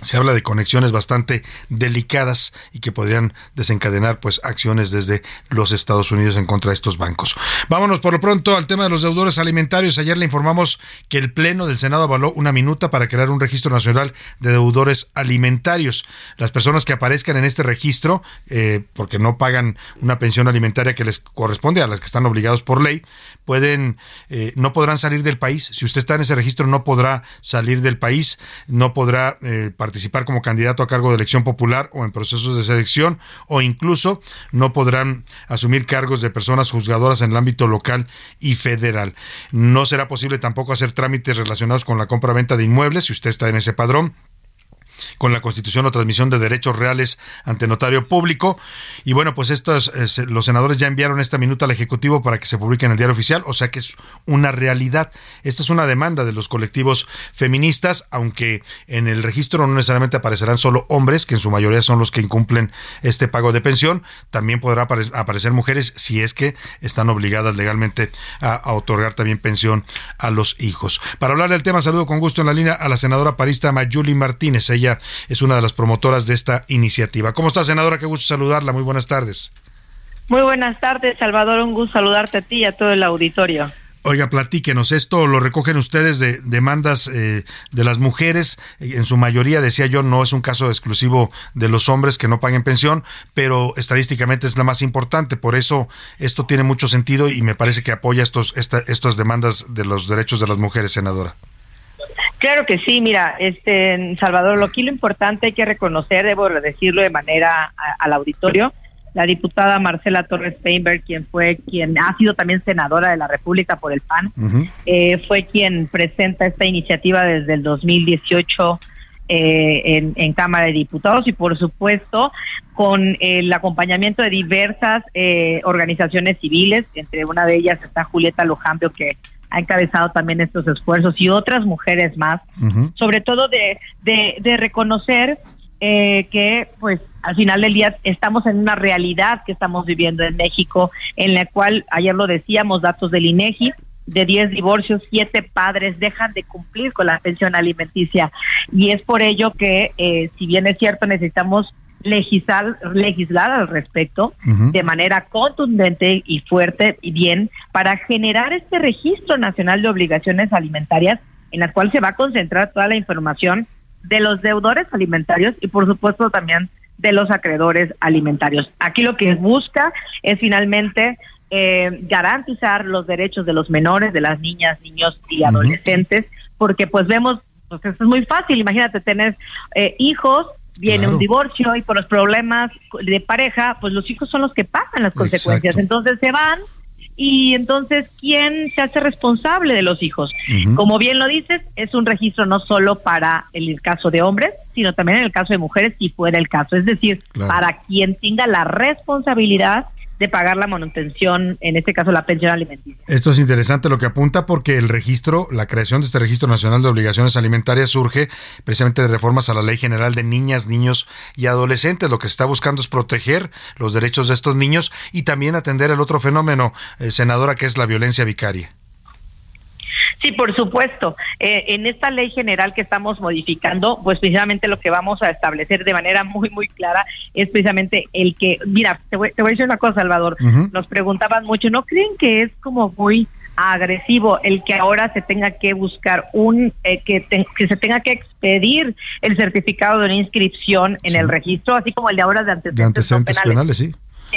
se habla de conexiones bastante delicadas y que podrían desencadenar pues acciones desde los Estados Unidos en contra de estos bancos. Vámonos por lo pronto al tema de los deudores alimentarios. Ayer le informamos que el Pleno del Senado avaló una minuta para crear un registro nacional de deudores alimentarios. Las personas que aparezcan en este registro, eh, porque no pagan una pensión alimentaria que les corresponde a las que están obligados por ley, pueden, eh, no podrán salir del país. Si usted está en ese registro, no podrá salir del país, no podrá eh, participar como candidato a cargo de elección popular o en procesos de selección o incluso no podrán asumir cargos de personas juzgadoras en el ámbito local y federal. No será posible tampoco hacer trámites relacionados con la compra-venta de inmuebles si usted está en ese padrón con la constitución o transmisión de derechos reales ante notario público. Y bueno, pues estos, eh, los senadores ya enviaron esta minuta al Ejecutivo para que se publique en el diario oficial, o sea que es una realidad. Esta es una demanda de los colectivos feministas, aunque en el registro no necesariamente aparecerán solo hombres, que en su mayoría son los que incumplen este pago de pensión, también podrá aparecer mujeres si es que están obligadas legalmente a, a otorgar también pensión a los hijos. Para hablar del tema, saludo con gusto en la línea a la senadora parista Mayuli Martínez. Ella es una de las promotoras de esta iniciativa. ¿Cómo está, senadora? Qué gusto saludarla. Muy buenas tardes. Muy buenas tardes, Salvador. Un gusto saludarte a ti y a todo el auditorio. Oiga, platíquenos, esto lo recogen ustedes de demandas eh, de las mujeres, en su mayoría, decía yo, no es un caso exclusivo de los hombres que no paguen pensión, pero estadísticamente es la más importante, por eso esto tiene mucho sentido y me parece que apoya estos, estas demandas de los derechos de las mujeres, senadora. Claro que sí, mira, este en Salvador, lo que lo importante hay que reconocer, debo decirlo de manera a- al auditorio, la diputada Marcela Torres Steinberg, quien fue quien ha sido también senadora de la República por el PAN, eh, fue quien presenta esta iniciativa desde el 2018 eh, en, en Cámara de Diputados y por supuesto con el acompañamiento de diversas eh, organizaciones civiles, entre una de ellas está Julieta Lojambio que ha encabezado también estos esfuerzos y otras mujeres más, sobre todo de, de, de reconocer eh, que pues al final del día estamos en una realidad que estamos viviendo en México, en la cual ayer lo decíamos, datos del INEGI, de 10 divorcios, 7 padres dejan de cumplir con la pensión alimenticia. Y es por ello que, eh, si bien es cierto, necesitamos legislar, legislar al respecto de manera contundente y fuerte y bien para generar este registro nacional de obligaciones alimentarias en las cual se va a concentrar toda la información de los deudores alimentarios y por supuesto también de los acreedores alimentarios. Aquí lo que busca es finalmente eh, garantizar los derechos de los menores, de las niñas, niños y adolescentes, porque pues vemos, pues es muy fácil, imagínate tener eh, hijos, viene Claro. un divorcio y por los problemas de pareja, pues los hijos son los que pagan las consecuencias, Exacto. entonces se van y entonces quién se hace responsable de los hijos. Como bien lo dices, es un registro no solo para el caso de hombres, sino también en el caso de mujeres si fuera el caso, es decir, Claro. para quien tenga la responsabilidad de pagar la manutención, en este caso la pensión alimenticia. Esto es interesante lo que apunta porque el registro, la creación de este registro nacional de obligaciones alimentarias surge precisamente de reformas a la Ley General de Niñas, Niños y Adolescentes. Lo que se está buscando es proteger los derechos de estos niños y también atender el otro fenómeno, eh, senadora, que es la violencia vicaria. Sí, por supuesto. Eh, en esta ley general que estamos modificando, pues precisamente lo que vamos a establecer de manera muy, muy clara es precisamente el que, mira, te voy, te voy a decir una cosa, Salvador. Nos preguntaban mucho, ¿no creen que es como muy agresivo el que ahora se tenga que buscar un, eh, que, te- que se tenga que expedir el certificado de una inscripción en el registro, así como el de ahora de antecedentes, De antecedentes penales? penales, sí.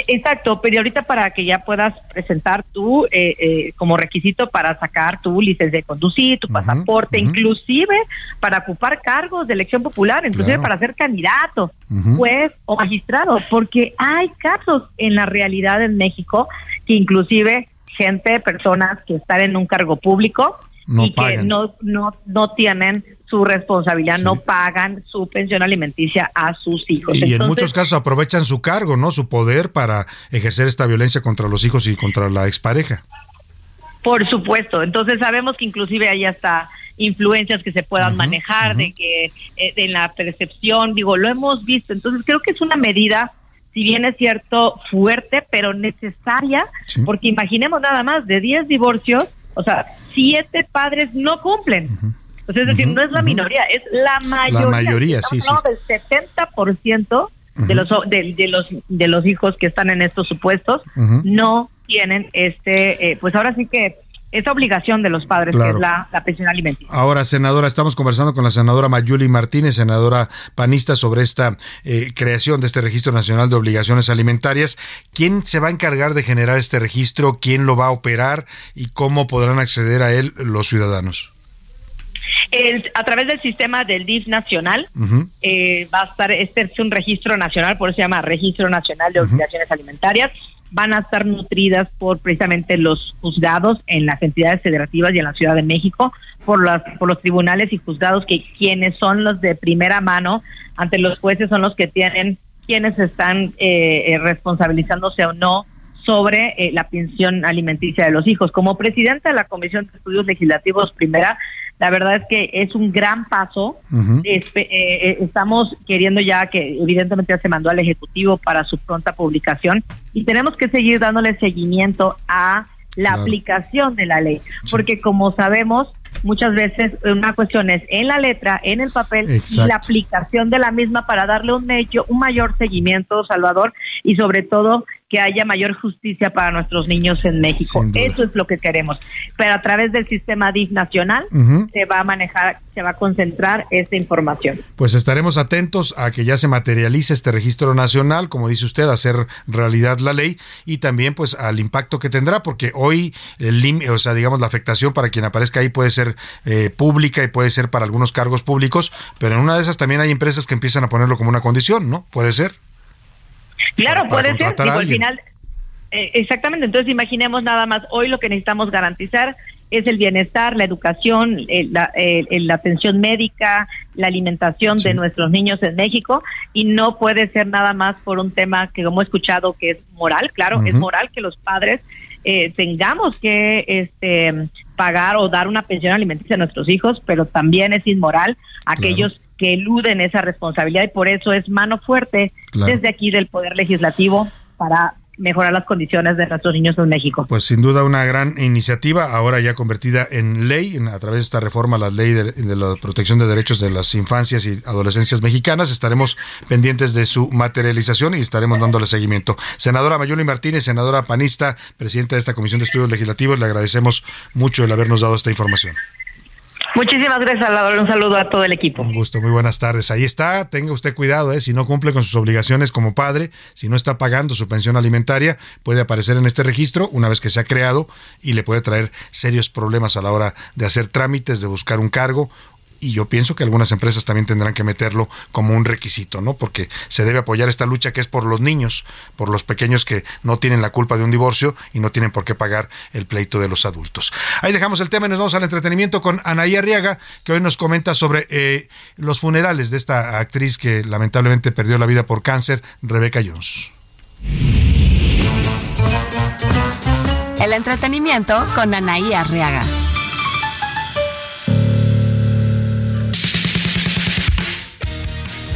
Exacto, pero ahorita para que ya puedas presentar tú eh, eh, como requisito para sacar tu licencia de conducir, tu pasaporte, inclusive para ocupar cargos de elección popular, inclusive Claro. para ser candidato, Ujú. juez o magistrado, porque hay casos en la realidad en México que inclusive gente, personas que están en un cargo público No y que no, no, no tienen su responsabilidad, no pagan su pensión alimenticia a sus hijos. Y en muchos casos aprovechan su cargo, ¿no? Su poder para ejercer esta violencia contra los hijos y contra la expareja. Por supuesto. Entonces sabemos que inclusive hay hasta influencias que se puedan manejar, de que eh, en la percepción, digo, lo hemos visto. Entonces creo que es una medida, si bien es cierto, fuerte, pero necesaria, porque imaginemos nada más, de 10 divorcios, o sea, siete padres no cumplen. O sea, es decir, no es la minoría, es la mayoría. mayoría, sí, hablando del 70% de los de, de los de los hijos que están en estos supuestos no tienen este eh, pues ahora sí que esa obligación de los padres que es la, la pensión alimenticia. Ahora, senadora, estamos conversando con la senadora Mayuli Martínez, senadora panista, sobre esta eh, creación de este Registro Nacional de Obligaciones Alimentarias. ¿Quién se va a encargar de generar este registro? ¿Quién lo va a operar? ¿Y cómo podrán acceder a él los ciudadanos? El- a través del sistema del DIF nacional eh, va a estar, este es un registro nacional, por eso se llama Registro Nacional de Obligaciones Alimentarias, van a estar nutridas por precisamente los juzgados en las entidades federativas y en la Ciudad de México, por, las, por los tribunales y juzgados que quienes son los de primera mano ante los jueces son los que tienen quienes están eh, eh, responsabilizándose o no sobre eh, la pensión alimenticia de los hijos. Como presidenta de la Comisión de Estudios Legislativos Primera, la verdad es que es un gran paso. Eh, eh, estamos queriendo ya que evidentemente ya se mandó al Ejecutivo para su pronta publicación y tenemos que seguir dándole seguimiento a la Claro. aplicación de la ley, porque como sabemos, muchas veces una cuestión es en la letra, en el papel Exacto. y la aplicación de la misma para darle un, medio, un mayor seguimiento, Salvador, y sobre todo que haya mayor justicia para nuestros niños en México. Eso es lo que queremos. Pero a través del sistema DIF nacional se va a manejar, se va a concentrar esta información. Pues estaremos atentos a que ya se materialice este registro nacional, como dice usted, hacer realidad la ley y también pues al impacto que tendrá, porque hoy el o sea, digamos la afectación para quien aparezca ahí puede ser eh, pública y puede ser para algunos cargos públicos, pero en una de esas también hay empresas que empiezan a ponerlo como una condición, ¿no? Puede ser. Claro, puede ser. al final, eh, exactamente. Entonces, imaginemos nada más. Hoy lo que necesitamos garantizar es el bienestar, la educación, la, atención médica, la alimentación de nuestros niños en México y no puede ser nada más por un tema que como he escuchado que es moral, claro, es moral que los padres eh, tengamos que este, pagar o dar una pensión alimenticia a nuestros hijos, pero también es inmoral aquellos que eluden esa responsabilidad y por eso es mano fuerte desde aquí del Poder Legislativo para mejorar las condiciones de nuestros niños en México. Pues sin duda una gran iniciativa, ahora ya convertida en ley, a través de esta reforma a la ley de, la protección de derechos de las infancias y adolescencias mexicanas. Estaremos pendientes de su materialización y estaremos dándole seguimiento. Senadora Mayuli Martínez, senadora panista, presidenta de esta Comisión de Estudios Legislativos, le agradecemos mucho el habernos dado esta información. Muchísimas gracias, Salvador. Un saludo a todo el equipo. Un gusto, muy buenas tardes. Ahí está, tenga usted cuidado, ¿eh? si no cumple con sus obligaciones como padre, si no está pagando su pensión alimentaria, puede aparecer en este registro una vez que se ha creado y le puede traer serios problemas a la hora de hacer trámites, de buscar un cargo y yo pienso que algunas empresas también tendrán que meterlo como un requisito, ¿no? Porque se debe apoyar esta lucha que es por los niños, por los pequeños que no tienen la culpa de un divorcio y no tienen por qué pagar el pleito de los adultos. Ahí dejamos el tema y nos vamos al entretenimiento con Anaí Arriaga, que hoy nos comenta sobre eh, los funerales de esta actriz que lamentablemente perdió la vida por cáncer, Rebeca Jones. El entretenimiento con Anaí Arriaga.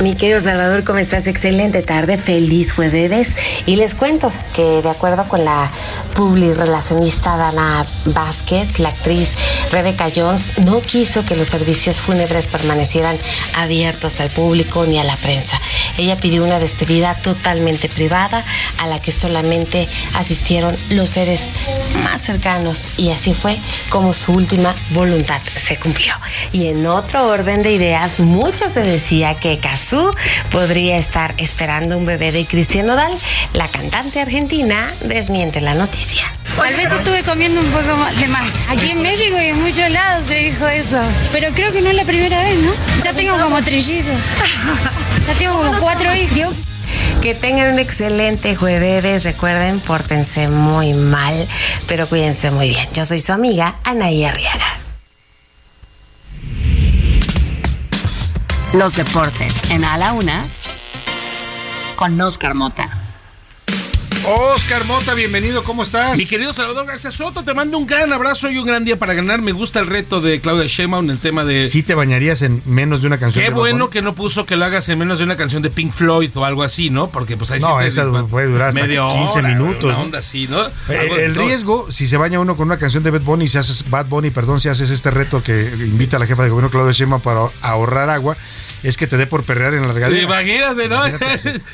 Mi querido Salvador, ¿cómo estás? Excelente tarde, feliz jueves. Y les cuento que de acuerdo con la publirelacionista Dana Vázquez, la actriz Rebecca Jones no quiso que los servicios fúnebres permanecieran abiertos al público ni a la prensa. Ella pidió una despedida totalmente privada a la que solamente asistieron los seres más cercanos y así fue como su última voluntad se cumplió. Y en otro orden de ideas, mucho se decía que casó podría estar esperando un bebé de Cristian Nodal. La cantante argentina desmiente la noticia. Tal vez estuve comiendo un poco de más. Aquí en México y en muchos lados se dijo eso. Pero creo que no es la primera vez, ¿no? Ya tengo como trillizos. Ya tengo como cuatro hijos. Que tengan un excelente jueves. Recuerden, pórtense muy mal, pero cuídense muy bien. Yo soy su amiga Anaí Arriaga. Los deportes en A la Una con Oscar Mota. Oscar Mota, bienvenido, ¿cómo estás? Mi querido Salvador García Soto, te mando un gran abrazo y un gran día para ganar. Me gusta el reto de Claudia Sheinbaum, el tema de... Sí te bañaría en menos de una canción. Qué bueno que no puso que lo hagas en menos de una canción de Pink Floyd o algo así, ¿no? Porque pues ahí No, esa puede durar hasta 15 minutos. onda así, ¿no? Eh, el riesgo, si se baña uno con una canción de Bad Bunny, si haces Bad Bunny, perdón, si haces este reto que invita a la jefa de gobierno Claudia Sheinbaum para ahorrar agua, es que te dé por perrear en la regadera. Imagínate, ¿no?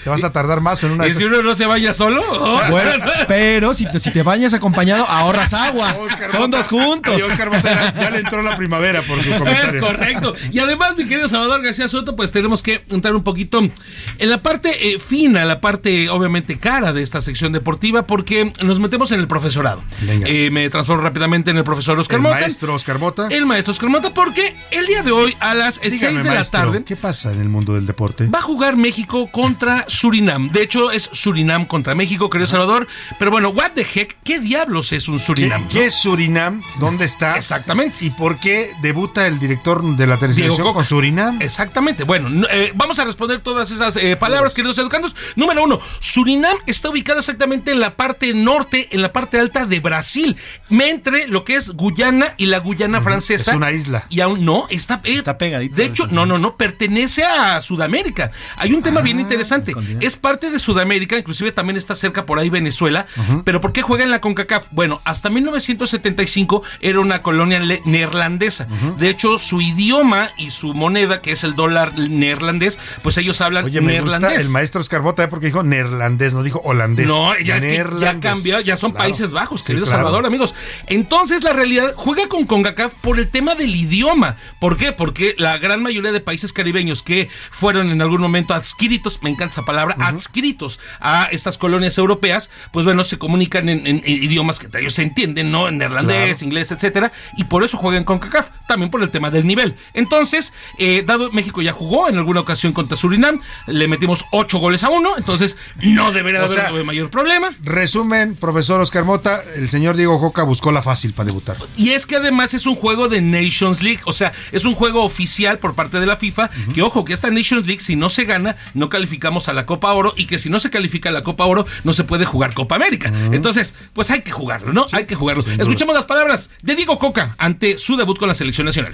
te vas a tardar más en una. ¿Y si uno no se vaya solo? [laughs] Bueno, pero si te, si te bañas acompañado, ahorras agua. [laughs] Son dos juntos. Y Oscar Botella ya le entró la primavera por su [laughs] comentario. Es correcto. Y además, mi querido Salvador García Soto, pues tenemos que entrar un poquito en la parte eh, fina, la parte obviamente cara de esta sección deportiva, porque nos metemos en el profesorado. Eh, me transformo rápidamente en el profesor Oscar el Mota. maestro Oscar Mota. El maestro Oscar Mota, porque el día de hoy a las 6 de la tarde. ¿Qué pasa en el mundo del deporte? Va a jugar México contra Surinam. De hecho, es Surinam contra México, querido Salvador. Pero bueno, what the heck, ¿qué diablos es un Surinam? ¿Qué, es Surinam? ¿Dónde está? Exactamente. ¿Y por qué debuta el director de la televisión con Surinam? Exactamente. Bueno, eh, vamos a responder todas esas eh, palabras, queridos educandos. Número uno, Surinam está ubicado exactamente en la parte norte, en la parte alta de Brasil, entre lo que es Guyana y la Guyana francesa. Es una isla. Y aún no, está, está pegadito. De hecho, no, no, no, pertenece pertenece a Sudamérica. Hay un tema bien interesante. Es parte de Sudamérica, inclusive también está cerca por ahí Venezuela. Pero ¿por qué juega en la CONCACAF? Bueno, hasta 1975 era una colonia neerlandesa. De hecho, su idioma y su moneda, que es el dólar neerlandés, pues ellos hablan Oye, me gusta neerlandés. el maestro Escarbota ¿eh? porque dijo neerlandés, no dijo holandés. No, ya es que ya cambió, ya son Claro. Países Bajos, Sí, querido claro. Salvador, amigos. Entonces, la realidad juega con CONCACAF por el tema del idioma. ¿Por qué? Porque la gran mayoría de países caribeños que fueron en algún momento adscritos, me encanta esa palabra, adscritos a estas colonias europeas, pues bueno, se comunican en, en- en idiomas que ellos se entienden, ¿no? En neerlandés, Claro. inglés, etcétera, y por eso juegan con CONCACAF, también por el tema del nivel. Entonces, eh, dado México ya jugó en alguna ocasión contra Surinam, le metimos ocho goles a uno, entonces no debería O de haber sea, mayor problema. Resumen, profesor Oscar Mota, el señor Diego Coca buscó la fácil para debutar. Y es que además es un juego de Nations League, o sea, es un juego oficial por parte de la FIFA, que ojo, que esta Nations League si no se gana, no calificamos a la Copa Oro y que si no se califica a la Copa Oro, no se puede jugar Copa América. Entonces, pues hay que jugarlo, ¿no? hay que jugarlo. Escuchemos las palabras de Diego Coca ante su debut con la selección nacional.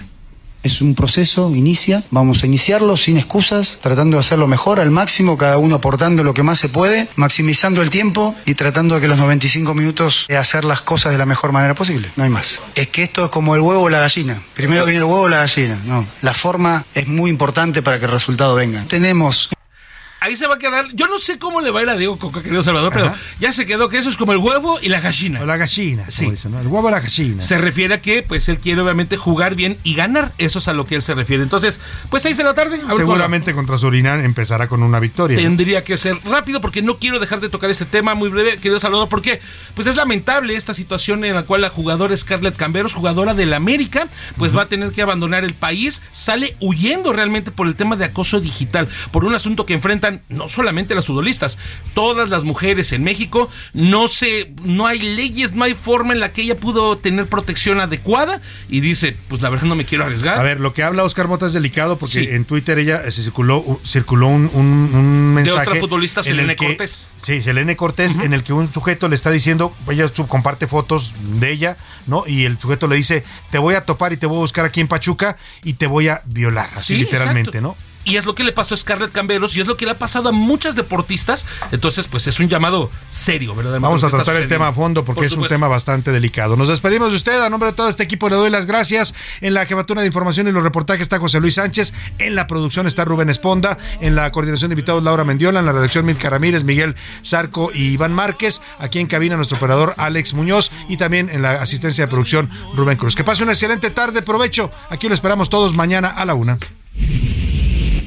Es un proceso, inicia, vamos a iniciarlo sin excusas, tratando de hacerlo mejor al máximo, cada uno aportando lo que más se puede, maximizando el tiempo y tratando de que los 95 minutos de hacer las cosas de la mejor manera posible, no hay más. Es que esto es como el huevo o la gallina, primero viene el huevo o la gallina, no, la forma es muy importante para que el resultado venga. Tenemos Ahí se va a quedar. Yo no sé cómo le va a ir a Diego Coca, querido Salvador, pero ya se quedó que eso es como el huevo y la gallina. O la gallina, Sí. como dicen, ¿no? El huevo o la gallina. Se refiere a que, pues, él quiere obviamente jugar bien y ganar. Eso es a lo que él se refiere. Entonces, pues, seis de la tarde. cómo. Seguramente contra Surinam empezará con una victoria. ¿no? Tendría que ser rápido porque no quiero dejar de tocar este tema muy breve, querido Salvador, porque pues es lamentable esta situación en la cual la jugadora Scarlett Camberos, jugadora del América, pues va a tener que abandonar el país, sale huyendo realmente por el tema de acoso digital, por un asunto que enfrentan no solamente las futbolistas, todas las mujeres en México, no se, no hay leyes, no hay forma en la que ella pudo tener protección adecuada y dice, pues la verdad no me quiero arriesgar. A ver, lo que habla Oscar Mota es delicado porque Sí. en Twitter ella eh, se circuló, circuló un, un- un de mensaje. otra futbolista, en el Selene que- Cortés. Sí, Selene Cortés, en el que un sujeto le está diciendo, ella comparte fotos de ella, ¿no? Y el sujeto le dice, te voy a topar y te voy a buscar aquí en Pachuca y te voy a violar, así Sí, literalmente, exacto. ¿no? Y es lo que le pasó a Scarlett Camberos y es lo que le ha pasado a muchas deportistas. Entonces, pues es un llamado serio, ¿verdad? Vamos a tratar el tema a fondo porque Por es un tema bastante delicado. Nos despedimos de usted. A nombre de todo este equipo le doy las gracias. En la jefatura de información y los reportajes está José Luis Sánchez. En la producción está Rubén Esponda. En la coordinación de invitados Laura Mendiola. En la redacción Milka Ramírez, Miguel Zarco y Iván Márquez. Aquí en cabina nuestro operador Alex Muñoz. Y también en la asistencia de producción Rubén Cruz. Que pase una excelente tarde. Provecho. Aquí lo esperamos todos mañana a la una.